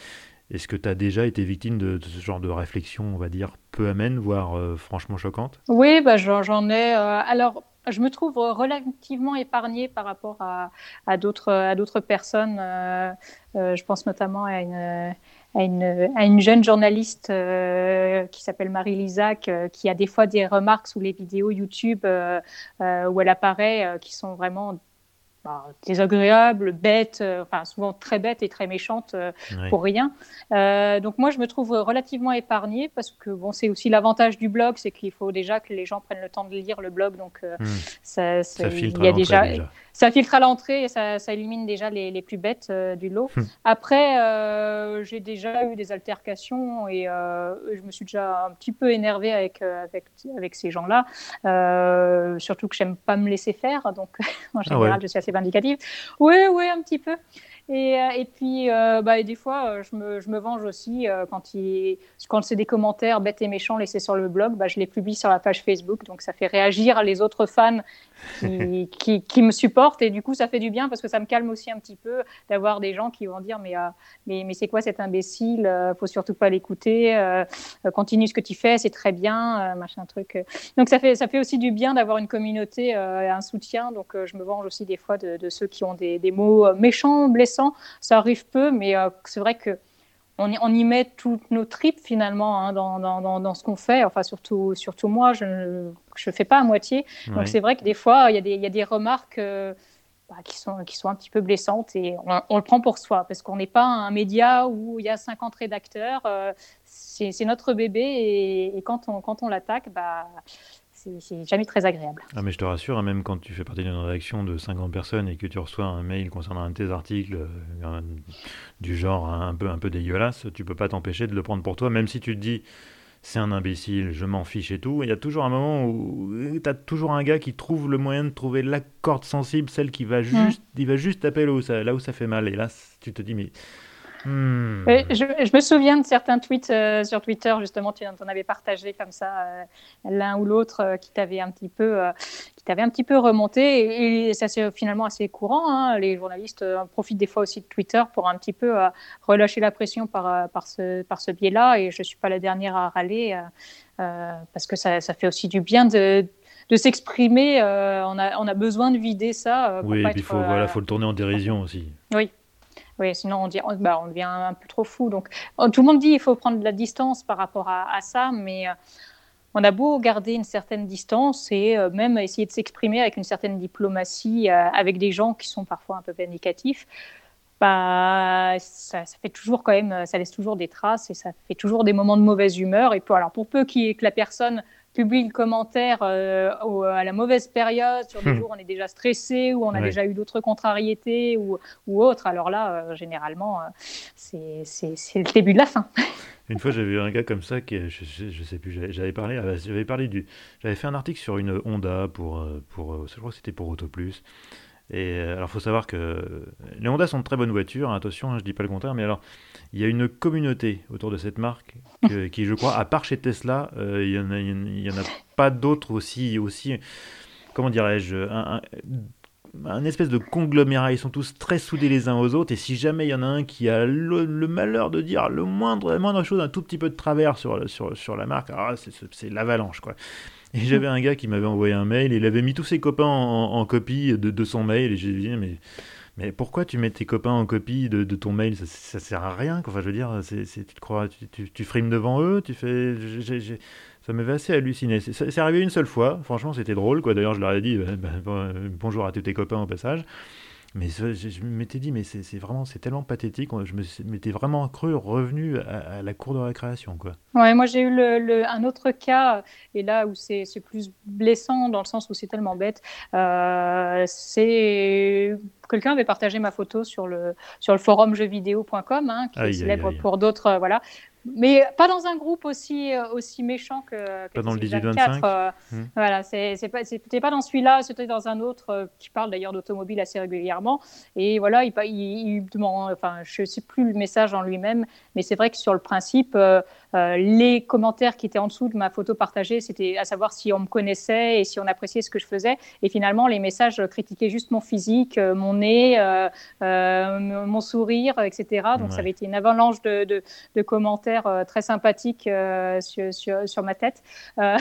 Est-ce que tu as déjà été victime de, ce genre de réflexion, on va dire, peu amène, voire euh, franchement choquante? Oui, bah, j'en ai. Euh, alors, je me trouve relativement épargnée par rapport à, à d'autres personnes. je pense notamment à une à une, jeune journaliste euh, qui s'appelle Marie Lisac, euh, qui a des fois des remarques sous les vidéos YouTube euh, où elle apparaît, qui sont vraiment bah, désagréables, bêtes, enfin souvent très bêtes et très méchantes pour rien. donc moi, je me trouve relativement épargnée parce que bon, c'est aussi l'avantage du blog, c'est qu'il faut déjà que les gens prennent le temps de lire le blog. Donc hmm. ça, ça, filtre il y a déjà ça filtre à l'entrée et ça, élimine déjà les, plus bêtes euh, du lot. Hmm. Après, euh, j'ai déjà eu des altercations et euh, je me suis déjà un petit peu énervée avec, avec, avec ces gens-là. surtout que j'aime pas me laisser faire, donc en ah général, je suis assez vindicative. Oui, oui, un petit peu. Et, euh, et puis, euh, bah, et des fois, euh, je me, je me venge aussi quand, il, quand c'est des commentaires bêtes et méchants laissés sur le blog, bah, je les publie sur la page Facebook. Donc, ça fait réagir les autres fans qui, qui, qui, me supportent. Et du coup, ça fait du bien parce que ça me calme aussi un petit peu d'avoir des gens qui vont dire Mais, mais, mais c'est quoi cet imbécile Faut surtout pas l'écouter. continue ce que tu fais, c'est très bien. machin truc. Donc, ça fait, ça fait aussi du bien d'avoir une communauté, un soutien. Donc, je me venge aussi des fois de, de ceux qui ont des, des mots méchants, blessants ça arrive peu, mais euh, c'est vrai que on, y met toutes nos tripes finalement hein, dans, dans, dans, ce qu'on fait. Enfin, surtout, surtout moi, je ne fais pas à moitié. Donc c'est vrai que des fois, il y, a des, y a des remarques euh, bah, qui, sont, qui sont un petit peu blessantes et on, le prend pour soi parce qu'on n'est pas un média où il y a 50 rédacteurs. Euh, c'est notre bébé et, et quand on, quand on l'attaque, bah, c'est jamais très agréable. Ah mais je te rassure, hein, même quand tu fais partie d'une rédaction de 50 personnes et que tu reçois un mail concernant un de tes articles euh, du genre un peu, un peu dégueulasse, tu peux pas t'empêcher de le prendre pour toi, même si tu te dis c'est un imbécile, je m'en fiche et tout. Il y a toujours un moment où tu as toujours un gars qui trouve le moyen de trouver la corde sensible, celle qui va juste, il va juste taper là où, ça, là où ça fait mal. Et là, tu te dis, mais Hmm. Je, me souviens de certains tweets euh, sur Twitter, justement, tu en avais partagé comme ça euh, l'un ou l'autre euh, qui t'avait un petit peu, qui t'avait un petit peu remonté. Et, ça c'est finalement assez courant. Hein. Les journalistes profitent des fois aussi de Twitter pour un petit peu relâcher la pression par, par ce, par ce biais-là. Et je suis pas la dernière à râler parce que ça, ça, fait aussi du bien de de s'exprimer. on, a, on a besoin de vider ça. oui, et puis il faut, voilà, faut le tourner en dérision aussi. Oui, oui, sinon on, dit, bah, on devient un peu trop fou. Donc, oh, tout le monde dit qu'il faut prendre de la distance par rapport à, ça, mais euh, on a beau garder une certaine distance et euh, même essayer de s'exprimer avec une certaine diplomatie euh, avec des gens qui sont parfois un peu vindicatifs. Bah, ça, fait toujours quand même, ça laisse toujours des traces et ça fait toujours des moments de mauvaise humeur. Et alors, pour peu que la personne publie le commentaire euh, à la mauvaise période, sur des hmm. jours où on est déjà stressé, ou on a déjà eu d'autres contrariétés ou, ou autres, alors là, euh, généralement, euh, c'est le début de la fin. Une fois, j'avais eu un gars comme ça qui, je, je sais plus, j'avais parlé, j'avais parlé du, j'avais fait un article sur une Honda pour, pour, je crois que c'était pour AutoPlus. Et alors, faut savoir que les Honda sont de très bonnes voitures, hein, attention, hein, je dis pas le contraire, mais alors, il y a une communauté autour de cette marque qui, je crois, à part chez Tesla, euh, il n'y en, en, a pas d'autres aussi, aussi, comment dirais-je, un, un, espèce de conglomérat. Ils sont tous très soudés les uns aux autres. Et si jamais il y en a un qui a le, malheur de dire le moindre, la moindre chose, un tout petit peu de travers sur, sur, sur la marque, ah, c'est l'avalanche, quoi. Et j'avais un gars qui m'avait envoyé un mail, il avait mis tous ses copains en, copie de, son mail, et j'ai dit, mais mais pourquoi tu mets tes copains en copie de, ton mail? Ça, ça, sert à rien. Enfin, je veux dire, tu te crois, tu, tu, frimes devant eux, tu fais. ça m'avait assez halluciné. C'est, arrivé une seule fois. Franchement, c'était drôle. Quoi. D'ailleurs, je leur ai dit bah, bah, bonjour à tous tes copains au passage. Mais je, m'étais dit, mais c'est vraiment, c'est tellement pathétique. Je m'étais vraiment cru revenu à, la cour de récréation, quoi. Ouais, moi j'ai eu le, un autre cas, et là où c'est plus blessant dans le sens où c'est tellement bête. Euh, c'est quelqu'un avait partagé ma photo sur le sur le forum jeuxvideo.com, hein, qui est célèbre pour d'autres, voilà, mais pas dans un groupe aussi, euh, aussi méchant que, pas dans le 18-25. Euh, hmm. Voilà, pas, c'était pas dans celui-là, c'était dans un autre euh, qui parle d'ailleurs d'automobile assez régulièrement. Et voilà, il, il, demande, enfin, je sais plus le message en lui-même, mais c'est vrai que sur le principe, les commentaires qui étaient en dessous de ma photo partagée, c'était à savoir si on me connaissait et si on appréciait ce que je faisais. Et finalement, les messages critiquaient juste mon physique, mon nez, mon sourire, etc. Donc ça avait été une avalanche de, de, de commentaires euh, très sympathique euh, sur, sur, ma tête. Euh,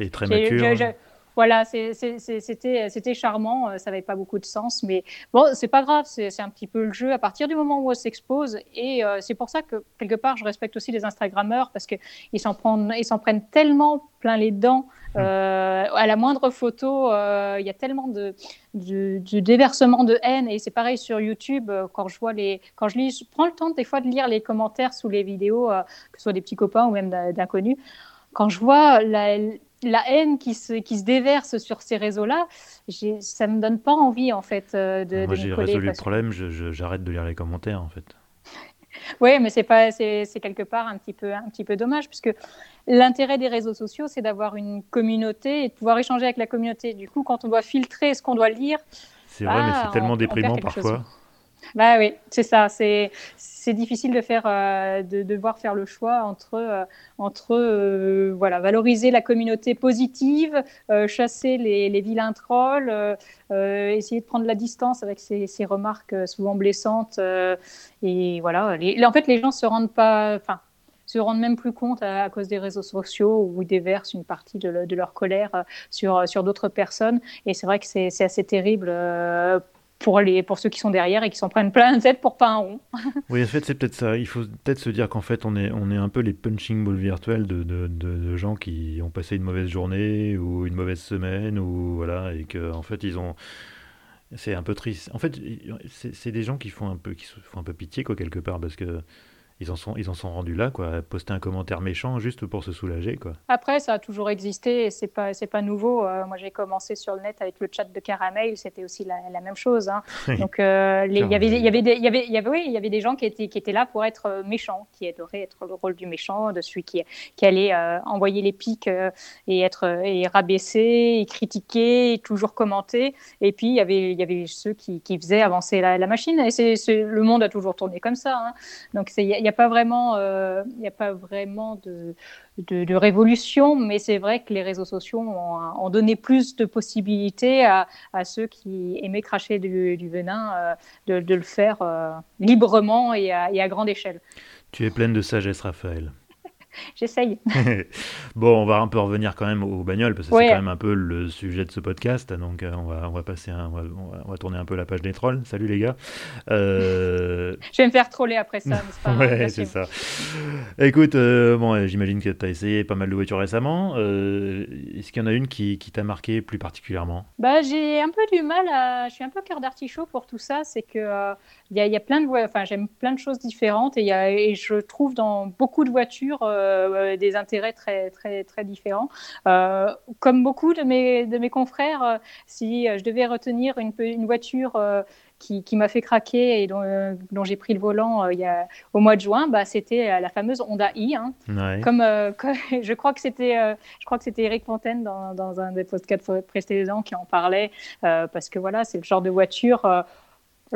et très mature. Voilà, c'était charmant, ça n'avait pas beaucoup de sens, mais bon, c'est pas grave, c'est un petit peu le jeu. À partir du moment où on s'expose, et c'est pour ça que quelque part, je respecte aussi les Instagrammeurs parce qu'ils s'en prennent, s'en prennent tellement plein les dents. Mmh. à la moindre photo, il y a tellement de, du, déversement de haine. Et c'est pareil sur YouTube, euh, quand je vois les, quand je lis, je prends le temps des fois de lire les commentaires sous les vidéos, euh, que ce soit des petits copains ou même d'inconnus. Quand je vois la, la haine qui se, qui se déverse sur ces réseaux-là, ça me donne pas envie en fait euh, de. Moi, j'ai résolu le problème, j'arrête de lire les commentaires en fait. Oui, mais c'est pas, c'est quelque part un petit peu, un petit peu dommage, puisque l'intérêt des réseaux sociaux, c'est d'avoir une communauté et de pouvoir échanger avec la communauté. Du coup, quand on doit filtrer ce qu'on doit lire, c'est vrai, mais c'est bah, tellement déprimant parfois. Bah oui, c'est ça. C'est c'est difficile de faire, euh, de, devoir faire le choix entre euh, entre euh, voilà valoriser la communauté positive, chasser les, les, vilains trolls, essayer de prendre la distance avec ces, ces remarques souvent blessantes et voilà. En fait, les gens se rendent pas, enfin se rendent même plus compte à, cause des réseaux sociaux où ils déversent une partie de, de leur colère sur, sur d'autres personnes. Et c'est vrai que c'est assez terrible pour, les, pour ceux qui sont derrière et qui s'en prennent plein la tête pour pas un rond. oui, en fait, c'est peut-être ça. Il faut peut-être se dire qu'en fait, on est, on est un peu les punching balls virtuels de, de, de, gens qui ont passé une mauvaise journée ou une mauvaise semaine, ou voilà, et qu'en en fait, ils ont. C'est un peu triste. En fait, c'est des gens qui font un peu, qui font un peu pitié, quoi, quelque part, parce que ils en sont, ils en sont rendus là, quoi, poster un commentaire méchant juste pour se soulager, quoi. Après, ça a toujours existé et c'est pas, c'est pas nouveau. Euh, moi, j'ai commencé sur le net avec le chat de Caramel, c'était aussi la, même chose. Hein. Donc, euh, il y avait, il y avait, il y avait, il y avait, oui, il y avait des gens qui étaient, qui étaient là pour être euh, méchants, qui adoraient être le rôle du méchant, de celui qui, qui allait envoyer les pics et être et rabaisser, et toujours commenter. Et puis, il y avait, il y avait ceux qui, qui faisaient avancer la, machine. Et c'est, le monde a toujours tourné comme ça. Hein. Donc, il y a a pas vraiment, euh, il a pas vraiment de, révolution, mais c'est vrai que les réseaux sociaux ont, donné plus de possibilités à, ceux qui aimaient cracher du, venin euh, de, de, le faire euh, librement et à, et à grande échelle. Tu es pleine de sagesse, Raphaël. J'essaye. bon, on va un peu revenir quand même aux bagnoles, parce que c'est quand même un peu le sujet de ce podcast. Donc, euh, on, va, on va passer un, on, va, tourner un peu la page des trolls. Salut les gars. Euh... Je vais me faire troller après ça, n'est-ce pas Ouais, c'est ça. Écoute, euh, bon, j'imagine que tu as essayé pas mal de voitures récemment. Euh, est-ce qu'il y en a une qui, qui t'a marqué plus particulièrement? Bah, J'ai un peu du mal à. Je suis un peu cœur d'artichaut pour tout ça. C'est que il y, a, plein de enfin j'aime plein de choses différentes et, y a, et je trouve dans beaucoup de voitures euh, des intérêts très très très différents. Euh, comme beaucoup de mes de mes confrères, euh, si je devais retenir une, une voiture qui, qui m'a fait craquer et dont, dont j'ai pris le volant il y a, au mois de juin, bah, c'était la fameuse Honda i. Hein. Comme, je crois que c'était, je crois que c'était Eric Fontaine dans, dans, un des podcasts précédents qui en parlait parce que voilà, c'est le genre de voiture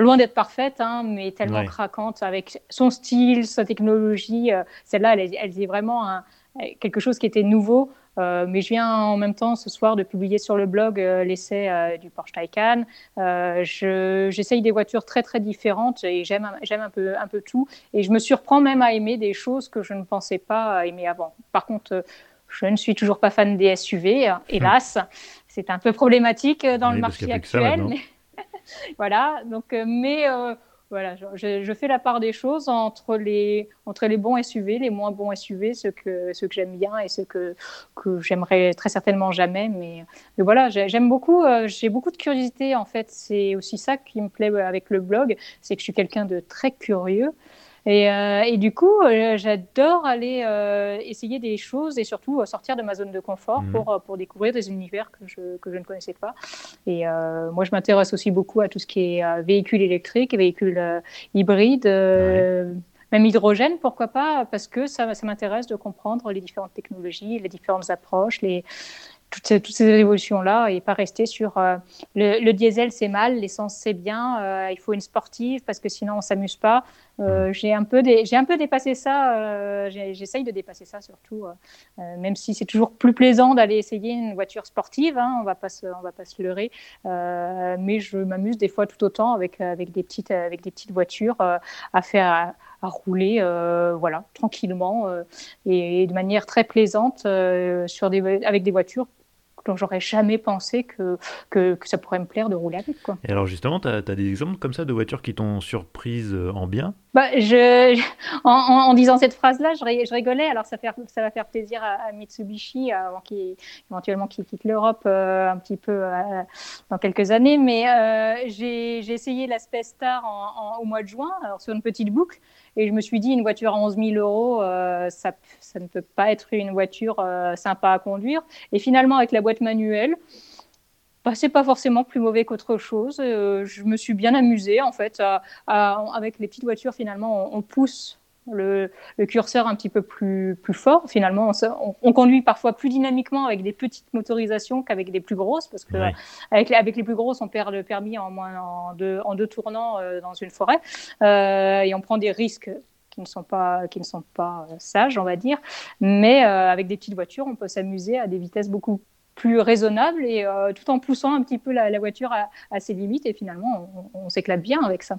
loin d'être parfaite, hein, mais tellement craquante avec son style, sa technologie. Euh, celle-là, elle, elle, est vraiment un, quelque chose qui était nouveau. Euh, mais je viens en même temps ce soir de publier sur le blog euh, l'essai du Porsche Taycan. J'essaye des voitures très très différentes et j'aime un peu, un peu tout. Et je me surprends même à aimer des choses que je ne pensais pas aimer avant. Par contre, je ne suis toujours pas fan des SUV, hélas. C'est un peu problématique dans le marché actuel. voilà, donc, euh, mais euh, voilà, je, fais la part des choses entre les, entre les bons SUV, les moins bons SUV, ceux que, ceux que j'aime bien et ceux que, que j'aimerais très certainement jamais. Mais, voilà, j'aime beaucoup, euh, j'ai beaucoup de curiosité en fait. C'est aussi ça qui me plaît avec le blog, c'est que je suis quelqu'un de très curieux. Et, euh, et, du coup, euh, j'adore aller euh, essayer des choses et surtout sortir de ma zone de confort mhm. pour, pour découvrir des univers que je, que je ne connaissais pas. Et moi, je m'intéresse aussi beaucoup à tout ce qui est véhicules électriques, véhicules hybrides. Même hydrogène, pourquoi pas Parce que ça, ça m'intéresse de comprendre les différentes technologies, les différentes approches, les, toutes ces, évolutions-là et pas rester sur euh, le, diesel c'est mal, l'essence c'est bien, euh, il faut une sportive parce que sinon on s'amuse pas. Euh, j'ai un peu j'ai un peu dépassé ça. J'essaye de dépasser ça surtout, même si c'est toujours plus plaisant d'aller essayer une voiture sportive. Hein, on va pas se, on va pas se leurrer, mais je m'amuse des fois tout autant avec avec des petites avec des petites voitures à faire à rouler voilà tranquillement et, de manière très plaisante sur des, avec des voitures donc j'aurais jamais pensé que, que, ça pourrait me plaire de rouler avec. Quoi. Et alors justement, tu as, des exemples comme ça de voitures qui t'ont surprise euh, en bien? Bah, je, en, disant cette phrase-là, je, rigolais. Alors ça, fait, ça va faire plaisir à, Mitsubishi avant qu'il éventuellement qu'il quitte l'Europe euh, un petit peu euh, dans quelques années. Mais j'ai essayé l'aspect Star en, au mois de juin, alors sur une petite boucle. Et je me suis dit, une voiture à 11 000 euros, ça, ça, ne peut pas être une voiture sympa à conduire. Et finalement, avec la boîte manuelle, bah, c'est pas forcément plus mauvais qu'autre chose. Euh, je me suis bien amusée en fait. avec les petites voitures, finalement, on, pousse le, curseur un petit peu plus, plus fort. Finalement, on, conduit parfois plus dynamiquement avec des petites motorisations qu'avec des plus grosses, parce que avec, avec, les plus grosses, on perd le permis en, moins, en, deux, en deux tournants euh, dans une forêt, euh, et on prend des risques qui ne sont pas, qui ne sont pas euh, sages, on va dire. Mais avec des petites voitures, on peut s'amuser à des vitesses beaucoup plus raisonnables et tout en poussant un petit peu la, voiture à, ses limites. Et finalement, on s'éclate bien avec ça.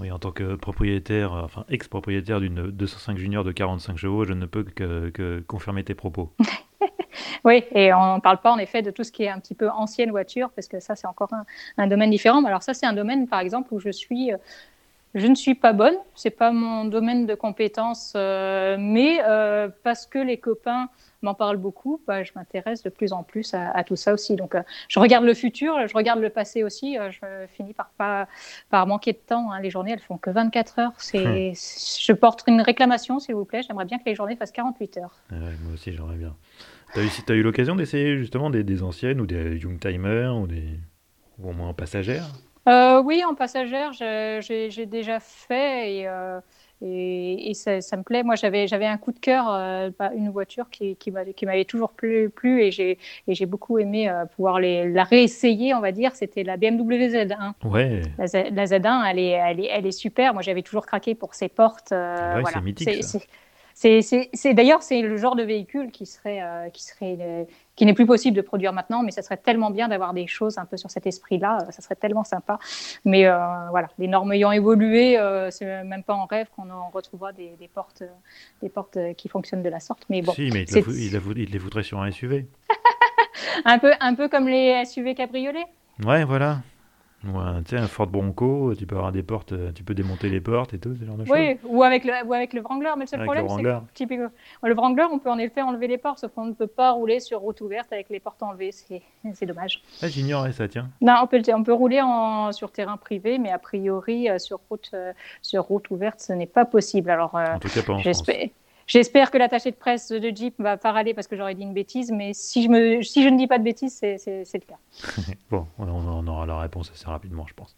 Oui, en tant que propriétaire, euh, enfin ex-propriétaire d'une 205 Junior de 45 chevaux, je ne peux que, confirmer tes propos. oui, et on ne parle pas en effet de tout ce qui est un petit peu ancienne voiture, parce que ça, c'est encore un, domaine différent. Alors ça, c'est un domaine, par exemple, où je suis... Euh, je ne suis pas bonne, c'est pas mon domaine de compétence, euh, mais parce que les copains m'en parle beaucoup, bah, je m'intéresse de plus en plus à, tout ça aussi. Donc, euh, je regarde le futur, je regarde le passé aussi. Euh, je finis par pas par manquer de temps. Hein. Les journées, elles font que 24 heures. C'est, hum. je porte une réclamation, s'il vous plaît. J'aimerais bien que les journées fassent 48 heures. moi aussi, j'aimerais bien. Tu as eu, eu l'occasion d'essayer justement des, anciennes ou des young timers ou, des, ou au moins en passagère? Euh, Oui, en passagère, j'ai, déjà fait et et, ça, me plaît. Moi, j'avais, j'avais un coup de cœur, euh, une voiture qui, qui, m'avait, toujours plu, plu et, j'ai, et j'ai beaucoup aimé euh, pouvoir les, la réessayer, on va dire. C'était la BMW Z1. Ouais. La, Z1, elle est, elle, est, elle est super. Moi, j'avais toujours craqué pour ses portes. Euh, ouais, c'est mythique. ça. C'est d'ailleurs c'est le genre de véhicule qui serait euh, qui serait qui n'est plus possible de produire maintenant, mais ça serait tellement bien d'avoir des choses un peu sur cet esprit-là, euh, ça serait tellement sympa. Mais voilà, les normes ayant évolué, c'est même pas en rêve qu'on en retrouvera des, des, portes des portes qui fonctionnent de la sorte. Mais bon, si, mais il, il, les voudrait sur un SUV. un peu un peu comme les SUV cabriolets. Ouais, voilà. Tu sais, un Ford Bronco, tu peux avoir des portes, euh, tu peux démonter les portes et tout, ce genre de choses. Oui, ou avec le, ou avec le Wrangler, mais le seul problème, c'est que le Wrangler, on peut en effet enlever les portes, sauf qu'on ne peut pas rouler sur route ouverte avec les portes enlevées, c'est dommage. Ah, j'ignorais ça, tiens. Non, on peut, on peut rouler en, sur terrain privé, mais a priori, euh, sur, route, euh, sur route ouverte, ce n'est pas possible. Alors, en tout cas, pas en France. J'espère que l'attaché de presse de Jeep va pas râler parce que j'aurais dit une bêtise, mais si je, me, si je ne dis pas de bêtises, c'est le cas. bon, on aura la réponse assez rapidement, je pense.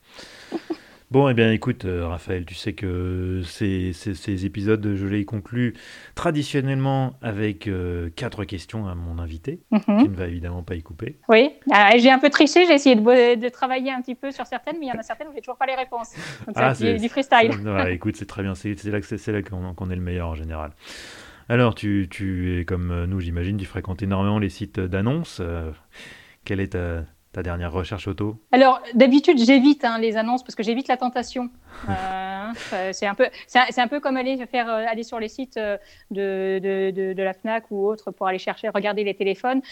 Bon, eh bien, écoute, euh, Raphaël, tu sais que ces, ces, épisodes, je les conclus traditionnellement avec euh, quatre questions à mon invité, mhm. qui ne va évidemment pas y couper. Oui, ah, j'ai un peu triché, j'ai essayé de, de, travailler un petit peu sur certaines, mais il y en a certaines où j'ai toujours pas les réponses. Donc, ah, c'est du freestyle. écoute, c'est très bien, c'est là, qu'on est le meilleur en général. Alors, tu, tu es comme nous, j'imagine, tu fréquentes énormément les sites d'annonces. Euh, quelle est ta, ta dernière recherche auto Alors, d'habitude, j'évite hein, les annonces parce que j'évite la tentation. Euh, c'est un peu, c'est un, peu comme aller faire, euh, aller sur les sites euh, de, de, de, la Fnac ou autre pour aller chercher, regarder les téléphones.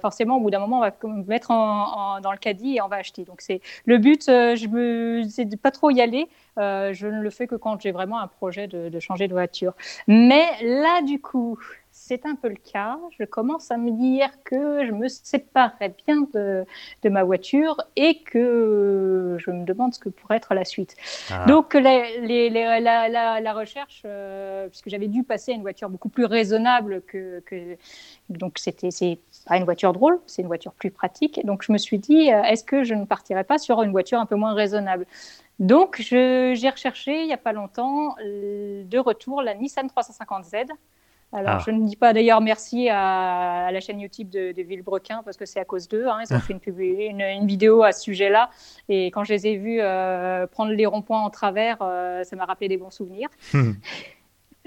forcément, au bout d'un moment, on va mettre en, dans le caddie et on va acheter. Donc, c'est le but. je me, c'est de pas trop y aller. je ne le fais que quand j'ai vraiment un projet de, de changer de voiture. Mais là, du coup, c'est un peu le cas. Je commence à me dire que je me séparerais bien de, de ma voiture et que je me demande ce que pourrait être la suite. Ah. Donc les, les, la, la, la, recherche, euh, puisque j'avais dû passer à une voiture beaucoup plus raisonnable que, que donc c'était c'est pas une voiture drôle, c'est une voiture plus pratique. Donc je me suis dit, euh, est-ce que je ne partirais pas sur une voiture un peu moins raisonnable? Donc, j'ai recherché il n'y a pas longtemps de retour la Nissan 350Z alors, ah. je ne dis pas d'ailleurs merci à, la chaîne YouTube de, de Villebrequin parce que c'est à cause d'eux. Hein. Ils ont fait une, une, vidéo à ce sujet-là. Et quand je les ai vus euh, prendre les ronds-points en travers, euh, ça m'a rappelé des bons souvenirs.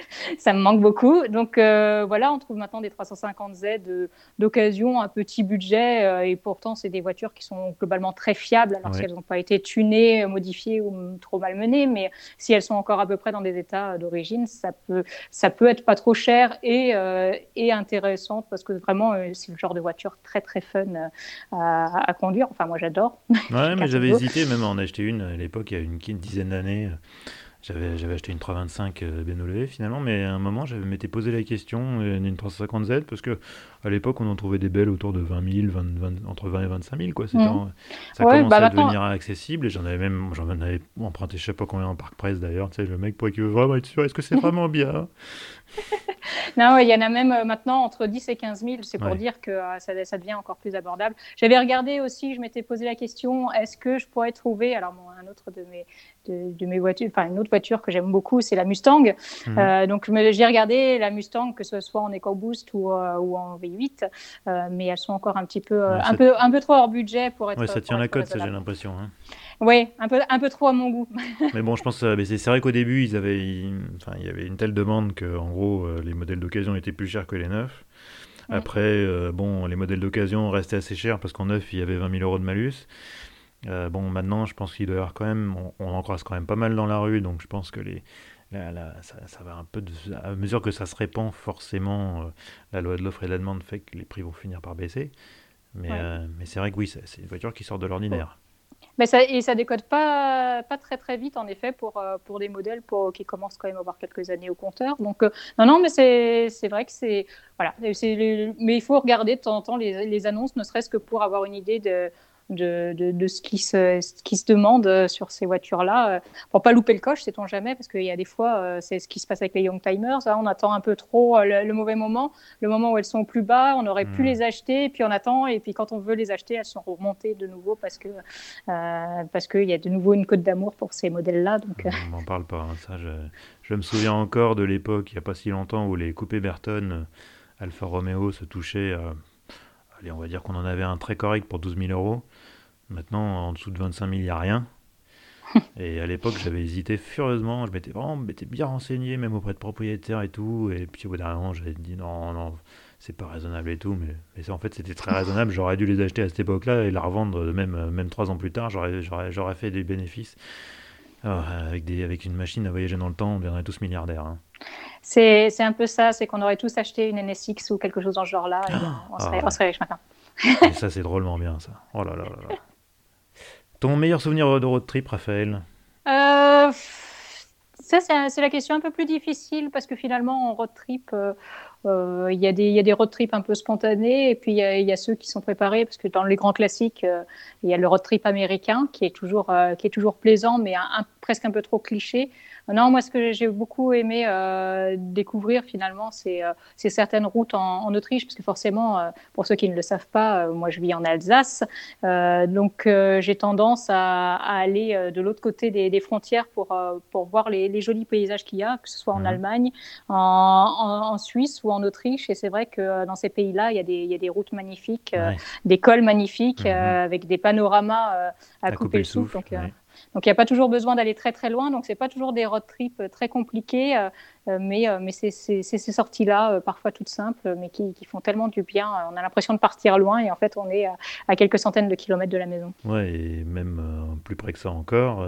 ça me manque beaucoup. Donc euh, voilà, on trouve maintenant des 350Z d'occasion, un petit budget, euh, et pourtant c'est des voitures qui sont globalement très fiables, alors si elles n'ont pas été tunées, modifiées ou trop malmenées, mais si elles sont encore à peu près dans des états d'origine, ça peut, ça peut être pas trop cher et, euh, et intéressante parce que vraiment c'est le genre de voiture très très fun à, conduire. Enfin moi j'adore. Ouais, mais j'avais hésité même à en acheter une à l'époque, il y a une, une dizaine d'années. J'avais, j'avais acheté une 325 euh, BMW finalement, mais à un moment, je m'étais posé la question d'une euh, 350Z parce que à l'époque, on en trouvait des belles autour de 20 000, 20, entre 20 et 25 000. Quoi. Mmh. ça commençait bah, à devenir accessible et j'en avais même j'en avais emprunté je sais pas combien en parc presse d'ailleurs. Tu sais, le mec pour qui veut vraiment être sûr, est-ce que c'est vraiment bien? Non, il y en a même euh, maintenant entre 10 et 15 000. C'est pour dire que ça, ça, devient encore plus abordable. J'avais regardé aussi, je m'étais posé la question est-ce que je pourrais trouver, alors un autre de mes, de, mes voitures, enfin une autre autre voiture que j'aime beaucoup, c'est la Mustang. Mhm. donc j'ai regardé la Mustang, que ce soit en EcoBoost ou, ou en V8, mais elles sont encore un petit peu, un, peu un peu trop hors budget pour être. Ça tient la cote, j'ai l'impression. Hein. Oui, un peu, un peu trop à mon goût. mais bon, je pense, euh, c'est vrai qu'au début, ils avaient, enfin, il y avait une telle demande que, en gros, euh, les modèles d'occasion étaient plus chers que les neufs. Après, euh, bon, les modèles d'occasion restaient assez chers parce qu'en neuf, il y avait 20 000 euros de malus. Bon, maintenant, je pense qu'il doit y avoir quand même, on, en croise quand même pas mal dans la rue, donc je pense que les, ça, va un peu de, à mesure que ça se répand, forcément, la loi de l'offre et de la demande fait que les prix vont finir par baisser. Mais, mais c'est vrai que oui, c'est une voiture qui sort de l'ordinaire. Mais ça, et ça décode pas, pas très très vite en effet pour, euh, pour des modèles pour, qui commencent quand même à avoir quelques années au compteur. Donc euh, non, non, mais c'est vrai que c'est... Voilà, mais il faut regarder de temps en temps les, les annonces, ne serait-ce que pour avoir une idée de, de, de, ce, qui se, qui se demande euh, sur ces voitures-là. Euh, pour pas louper le coche, sait-on jamais, parce qu'il y a des fois, euh, c'est ce qui se passe avec les Young Timers. Hein, on attend un peu trop le, mauvais moment, le moment où elles sont au plus bas, on aurait pu hmm. les acheter, et puis on attend, et puis quand on veut les acheter, elles sont remontées de nouveau parce que parce qu'il y a de nouveau une côte d'amour pour ces modèles-là. Donc, on n'en parle pas. Hein, ça, je, je, me souviens encore de l'époque, il n'y a pas si longtemps, où les coupés Berton Alfa Romeo se touchaient. allez, on va dire qu'on en avait un très correct pour 12 000 euros. Maintenant, en dessous de 25 000, il n'y a rien. Et à l'époque, j'avais hésité furieusement. Je m'étais vraiment bien renseigné, même auprès de propriétaires et tout. Et puis au bout d'un moment, j'avais dit non, non, c'est pas raisonnable et tout. Mais, mais en fait, c'était très raisonnable. J'aurais dû les acheter à cette époque-là et la revendre même, même trois ans plus tard. J'aurais fait des bénéfices. avec, des, avec une machine à voyager dans le temps, on deviendrait tous milliardaires. Hein. C'est un peu ça, c'est qu'on aurait tous acheté une NSX ou quelque chose dans ce genre-là. Et ah, on, serait, on serait riche maintenant. et ça, c'est drôlement bien, ça. Oh là là là là. Ton meilleur souvenir de road trip, Raphaël euh, Ça, c'est la question un peu plus difficile parce que finalement, en road trip, euh, il y, a des road trips un peu spontanés et puis il y, a ceux qui sont préparés parce que dans les grands classiques, il y a le road trip américain qui est toujours, qui est toujours plaisant mais presque un peu trop cliché. Non, moi, ce que j'ai beaucoup aimé euh, découvrir finalement, c'est euh, certaines routes en, Autriche, parce que forcément, euh, pour ceux qui ne le savent pas, moi, je vis en Alsace, donc j'ai tendance à, aller de l'autre côté des, frontières pour, pour voir les, jolis paysages qu'il y a, que ce soit en mhm. Allemagne, en, Suisse ou en Autriche. Et c'est vrai que dans ces pays-là, il, y a des routes magnifiques, des cols magnifiques, mhm. avec des panoramas à, couper, le souffle. Donc, donc il n'y a pas toujours besoin d'aller très très loin, donc c'est pas toujours des road trips euh, très compliqués, euh, euh, mais, mais c'est ces sorties-là, parfois toutes simples, mais qui, qui, font tellement du bien. On a l'impression de partir loin et en fait on est à, quelques centaines de kilomètres de la maison. Ouais, et même plus près que ça encore,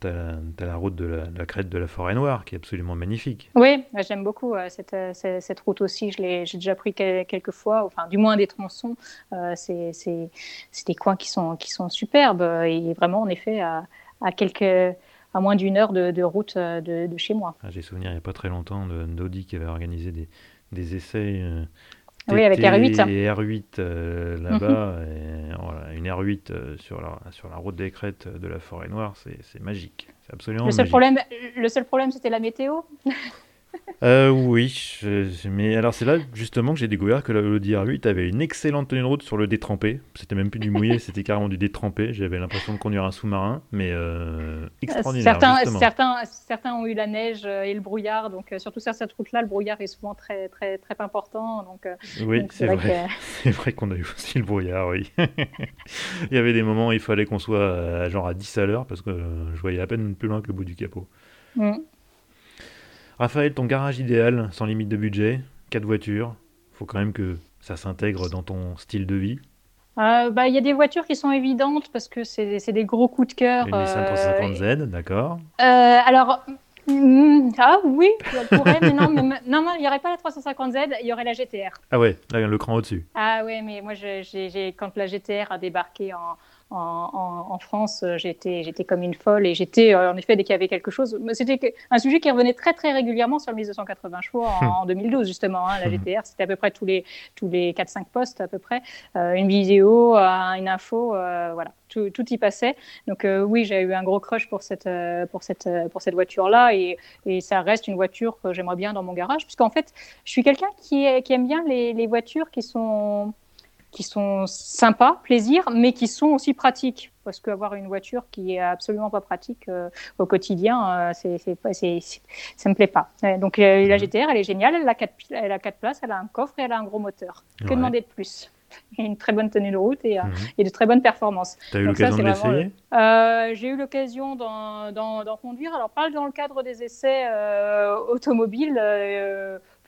tu as, la route de la, crête de la forêt noire qui est absolument magnifique. Oui, j'aime beaucoup cette, cette, route aussi, j'ai déjà pris quelques fois, enfin du moins des tronçons, c'est des coins qui sont, qui sont superbes et vraiment en effet à à quelques à moins d'une heure de, route euh, de, chez moi. Ah, j'ai souvenir il n'y a pas très longtemps d'Audi qui avait organisé des, des essais. Euh, oui, avec R8. Et R8 euh, là-bas, voilà, une R8 sur, la, sur la route des crêtes de la forêt noire, c'est magique. C'est absolument le seul magique. Problème, le seul problème, c'était la météo euh, oui, mais alors c'est là justement que j'ai découvert que l'Audi R8 avait une excellente tenue de route sur le détrempé. C'était même plus du mouillé, c'était carrément du détrempé. J'avais l'impression de conduire un sous-marin, mais euh, extraordinaire. Certains, certains, certains, ont eu la neige et le brouillard, donc euh, surtout sur cette route-là, le brouillard est souvent très, très, très important. Donc, oui, c'est vrai. c'est vrai qu'on a eu aussi le brouillard, oui. il y avait des moments où il fallait qu'on soit genre à 10 à l'heure parce que je voyais à peine plus loin que le bout du capot. Mm. Raphaël, ton garage idéal, sans limite de budget, quatre voitures, faut quand même que ça s'intègre dans ton style de vie. Euh, bah, il y a des voitures qui sont évidentes parce que c'est des gros coups de cœur. Une Nissan 350Z, d'accord. Euh, alors, mm, ah oui, mais non, mais, non, il n'y aurait pas la 350Z, il y aurait la GTR. Ah ouais, là, le cran au-dessus. Ah ouais, mais moi, quand la GTR a débarqué en, en, France, euh, j'étais, j'étais comme une folle et j'étais, euh, en effet, dès qu'il y avait quelque chose, c'était un sujet qui revenait très très régulièrement sur le 1280 chevaux en, 2012 justement. Hein, la hmm. GTR, c'était à peu près tous les tous les 4-5 postes à peu près, euh, une vidéo, une info, voilà, tout, tout, y passait. Donc oui, j'ai eu un gros crush pour cette pour cette pour cette voiture là et, et ça reste une voiture que j'aimerais bien dans mon garage puisqu'en fait, je suis quelqu'un qui, qui aime bien les, les voitures qui sont qui sont sympas, plaisir, mais qui sont aussi pratiques. Parce qu'avoir une voiture qui est absolument pas pratique euh, au quotidien, euh, c'est, c'est, c'est, ça me plaît pas. donc la mhm. GTR, elle est géniale, elle a, quatre, elle a quatre places, elle a un coffre et elle a un gros moteur. Que demander de plus? Une très bonne tenue de route et, mhm. et de très bonnes performances. Tu as eu l'occasion de l'essayer? J'ai eu l'occasion d'en, conduire. Alors, pas dans le cadre des essais automobiles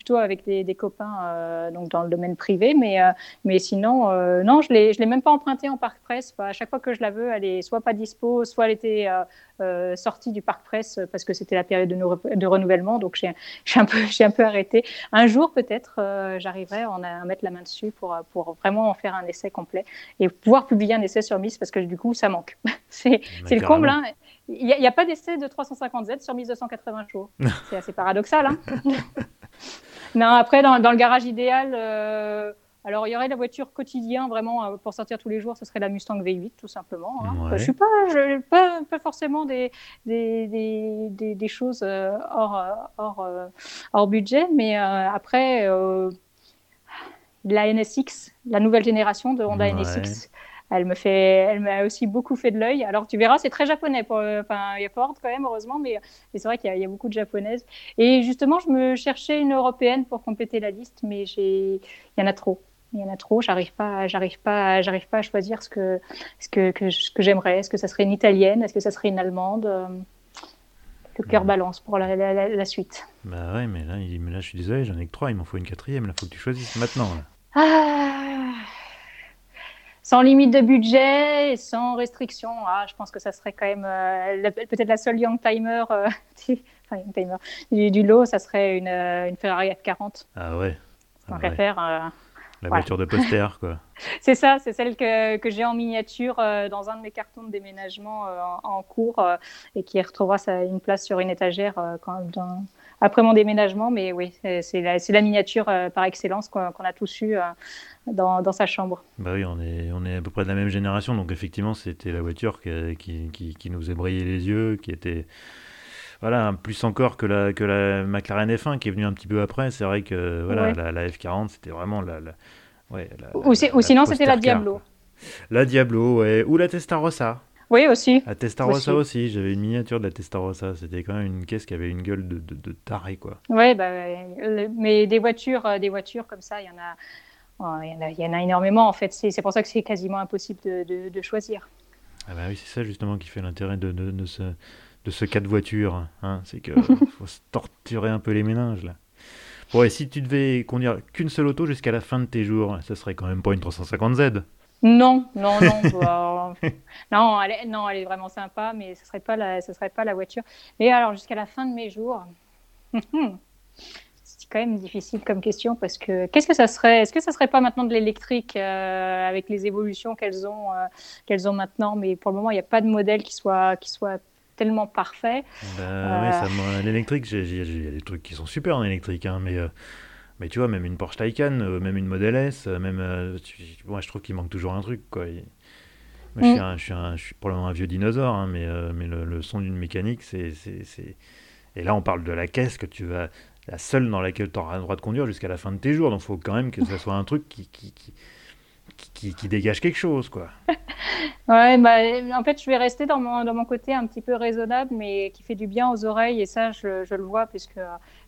plutôt avec des, copains euh, donc dans le domaine privé, mais, euh, mais sinon, euh, non, je ne l'ai même pas emprunté en parc presse. À chaque fois que je la veux, elle est soit pas dispo, soit elle était sortie du parc presse parce que c'était la période de, de renouvellement, donc j'ai un, peu, un peu arrêté. Un jour, peut-être, j'arriverai à, mettre la main dessus pour, pour vraiment en faire un essai complet et pouvoir publier un essai sur Miss parce que du coup, ça manque. c'est le comble. Hein. Il n'y a, a, pas d'essai de 350Z sur 1280 jours. C'est assez paradoxal. Hein non, après, dans, le garage idéal, euh, alors il y aurait la voiture quotidien, vraiment, euh, pour sortir tous les jours, ce serait la Mustang V8, tout simplement. Hein. Je ne suis pas, je, pas, pas, forcément des, des, des, des choses euh, hors, hors, hors, budget, mais après, la NSX, la nouvelle génération de Honda NSX, elle me fait, elle m'a aussi beaucoup fait de l'œil. Alors tu verras, c'est très japonais. Pour, enfin, il y a Ford quand même, heureusement, mais, c'est vrai qu'il y, a beaucoup de japonaises. Et justement, je me cherchais une européenne pour compléter la liste, mais j'ai, il y en a trop. Il y en a trop. J'arrive pas, j'arrive pas, j'arrive pas à choisir ce que, ce que, que, que j'aimerais. Est-ce que ça serait une italienne? Est-ce que ça serait une allemande? Le cœur balance pour la, la, suite. Bah ouais, mais là, mais là je suis désolé, j'en ai que trois, il m'en faut une quatrième, là, faut que tu choisisses maintenant. Ah, sans limite de budget et sans restriction. Ah, je pense que ça serait quand même euh, peut-être la seule young timer, euh, enfin, young timer du, lot, ça serait une, euh, une Ferrari F40. Ah ouais. Tant qu'à faire. la voiture de poster, quoi. c'est ça, c'est celle que, que j'ai en miniature dans un de mes cartons de déménagement en, cours et qui retrouvera sa, une place sur une étagère quand, dans, après mon déménagement. Mais oui, c'est la, la, miniature euh, par excellence qu'on a tous eu euh, dans, dans, sa chambre. Bah oui, on est, on est à peu près de la même génération, donc effectivement, c'était la voiture qui, qui, qui, nous brillé les yeux, qui était voilà, plus encore que la, que la McLaren F1 qui est venue un petit peu après. C'est vrai que voilà, la, F40, c'était vraiment la. ouais, ou, ou sinon, c'était la Diablo. La Diablo, ouais. Ou la Testarossa. Oui, aussi. La Testarossa aussi, j'avais une miniature de la Testarossa. C'était quand même une caisse qui avait une gueule de, de, taré, quoi. Ouais, bah, mais des voitures, euh, des voitures comme ça, il y en a. Oh, il y, en a, il y en a énormément en fait. C'est pour ça que c'est quasiment impossible de, de, choisir. Ah bah oui, c'est ça justement qui fait l'intérêt de, de, ce, de ce cas de voiture. Hein. C'est qu'il faut se torturer un peu les méninges là. Bon, et si tu devais conduire qu'une seule auto jusqu'à la fin de tes jours, ça serait quand même pas une 350Z non, non, non. Bah, non, elle est, non, elle est vraiment sympa, mais ce ne serait, pas la, serait pas la voiture. Mais alors, jusqu'à la fin de mes jours, c'est quand même difficile comme question parce que qu'est-ce que ça serait Est-ce que ça serait pas maintenant de l'électrique euh, avec les évolutions qu'elles ont, euh, qu'elles ont maintenant? Mais pour le moment, il n'y a pas de modèle qui soit, qui soit tellement parfait. Ben, euh... l'électrique, il y a des trucs qui sont super en électrique, hein, mais mais tu vois, même une Porsche Taycan, euh, même une Model S, euh, même. Euh, moi, je trouve qu'il manque toujours un truc, quoi. Moi, je, suis mm. un, je, suis un, je suis probablement un vieux dinosaure, hein, mais, mais le, son d'une mécanique, c'est. Et là, on parle de la caisse que tu vas. La seule dans laquelle tu auras le droit de conduire jusqu'à la fin de tes jours. Donc, il faut quand même que ce soit un truc qui, qui, qui qui, qui, dégage quelque chose, quoi. ouais, bah, en fait, je vais rester dans mon, dans mon côté un petit peu raisonnable, mais qui fait du bien aux oreilles, et ça, je, je le vois, puisque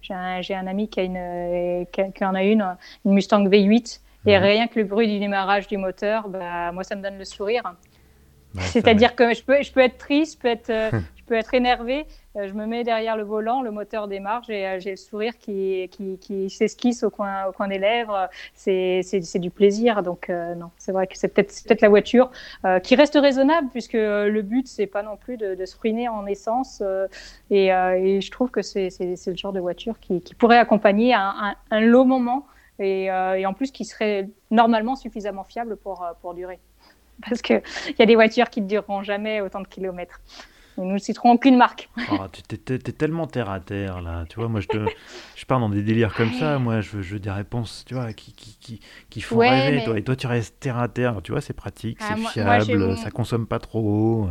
j'ai un, un, ami qui, a une, qui, en a une, une Mustang V8, et mhm. rien que le bruit du démarrage du moteur, bah, moi, ça me donne le sourire. C'est-à-dire que je peux, je peux être triste, je peux être, euh, je peux être énervé, euh, je me mets derrière le volant, le moteur démarre, j'ai euh, le sourire qui, qui, qui s'esquisse au coin, au coin des lèvres. C'est du plaisir. Donc, euh, non, c'est vrai que c'est peut-être peut, la voiture qui reste raisonnable, puisque le but, c'est pas non plus de, se ruiner en essence. Et, et, je trouve que c'est le genre de voiture qui, qui pourrait accompagner un, un, long moment et, et, en plus qui serait normalement suffisamment fiable pour, pour durer. Parce qu'il y a des voitures qui ne dureront jamais autant de kilomètres. Nous ne citerons aucune marque. Oh, tu es, tellement terre à terre, là. Tu vois, moi, je, te, je pars dans des délires comme ça. Moi, je veux, je veux des réponses, tu vois, qui, qui, qui, qui font rêver. Toi. Et toi, tu restes terre à terre. Tu vois, c'est pratique, ah, c'est fiable, ça consomme pas trop.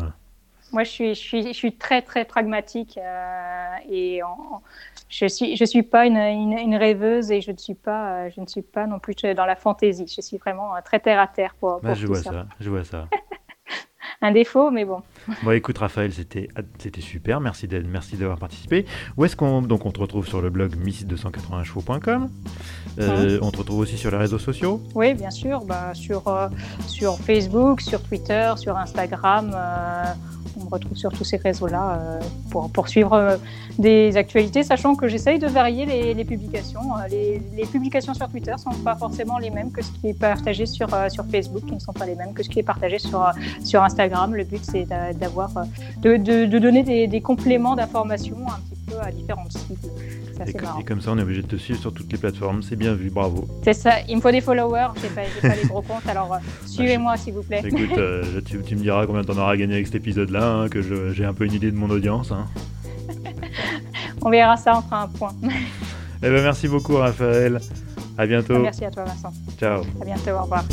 Moi, je suis, je suis, je suis très, très pragmatique et je suis, je suis pas une, une, rêveuse et je ne suis pas, je ne suis pas non plus dans la fantaisie. Je suis vraiment très terre à terre pour. Bah, je vois ça. Je vois ça. un défaut, mais bon. Bon, écoute, Raphaël, c'était c'était super. Merci d'être, merci d'avoir participé. Où est-ce qu'on donc on te retrouve sur le blog miss280chevaux.com. Euh, on te retrouve aussi sur les réseaux sociaux. Oui, bien sûr. Bah, sur euh, sur Facebook, sur Twitter, sur Instagram. Euh, on me retrouve sur tous ces réseaux-là euh, pour poursuivre euh, des actualités, sachant que j'essaye de varier les, publications. Euh, les, publications sur Twitter ne sont pas forcément les mêmes que ce qui est partagé sur, sur Facebook, qui ne sont pas les mêmes que ce qui est partagé sur, sur Instagram. Le but, c'est d'avoir, de, donner des, des compléments d'informations un petit peu à différentes cibles. Et, comme ça, on est obligé de te suivre sur toutes les plateformes. C'est bien vu, bravo. C'est ça, il me faut des followers. J'ai pas, pas les gros comptes, alors euh, suivez-moi s'il vous plaît. Écoute, euh, tu, me diras combien t'en auras gagné avec cet épisode-là, hein, que j'ai un peu une idée de mon audience. Hein. on verra ça, on fera un point. eh ben, merci beaucoup, Raphaël. À bientôt. Merci à toi, Vincent. Ciao. À bientôt, au revoir.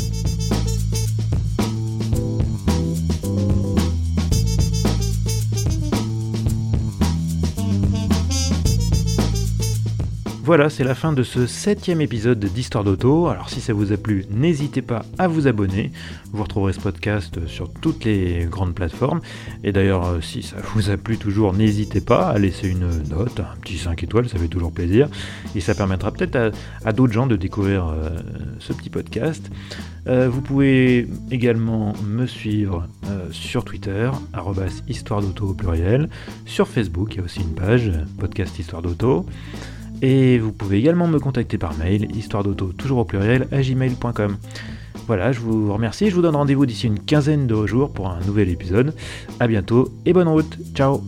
Voilà, c'est la fin de ce septième épisode d'Histoire d'Auto. Alors si ça vous a plu, n'hésitez pas à vous abonner. Vous retrouverez ce podcast sur toutes les grandes plateformes. Et d'ailleurs, euh, si ça vous a plu toujours, n'hésitez pas à laisser une note, un petit 5 étoiles, ça fait toujours plaisir. Et ça permettra peut-être à, d'autres gens de découvrir euh, ce petit podcast. Euh, vous pouvez également me suivre sur Twitter, histoire d'auto au pluriel. Sur Facebook, il y a aussi une page, podcast Histoire d'auto. Et vous pouvez également me contacter par mail, histoire d'auto, toujours au pluriel, à gmail.com. Voilà, je vous remercie, je vous donne rendez-vous d'ici une quinzaine de jours pour un nouvel épisode. A bientôt et bonne route, ciao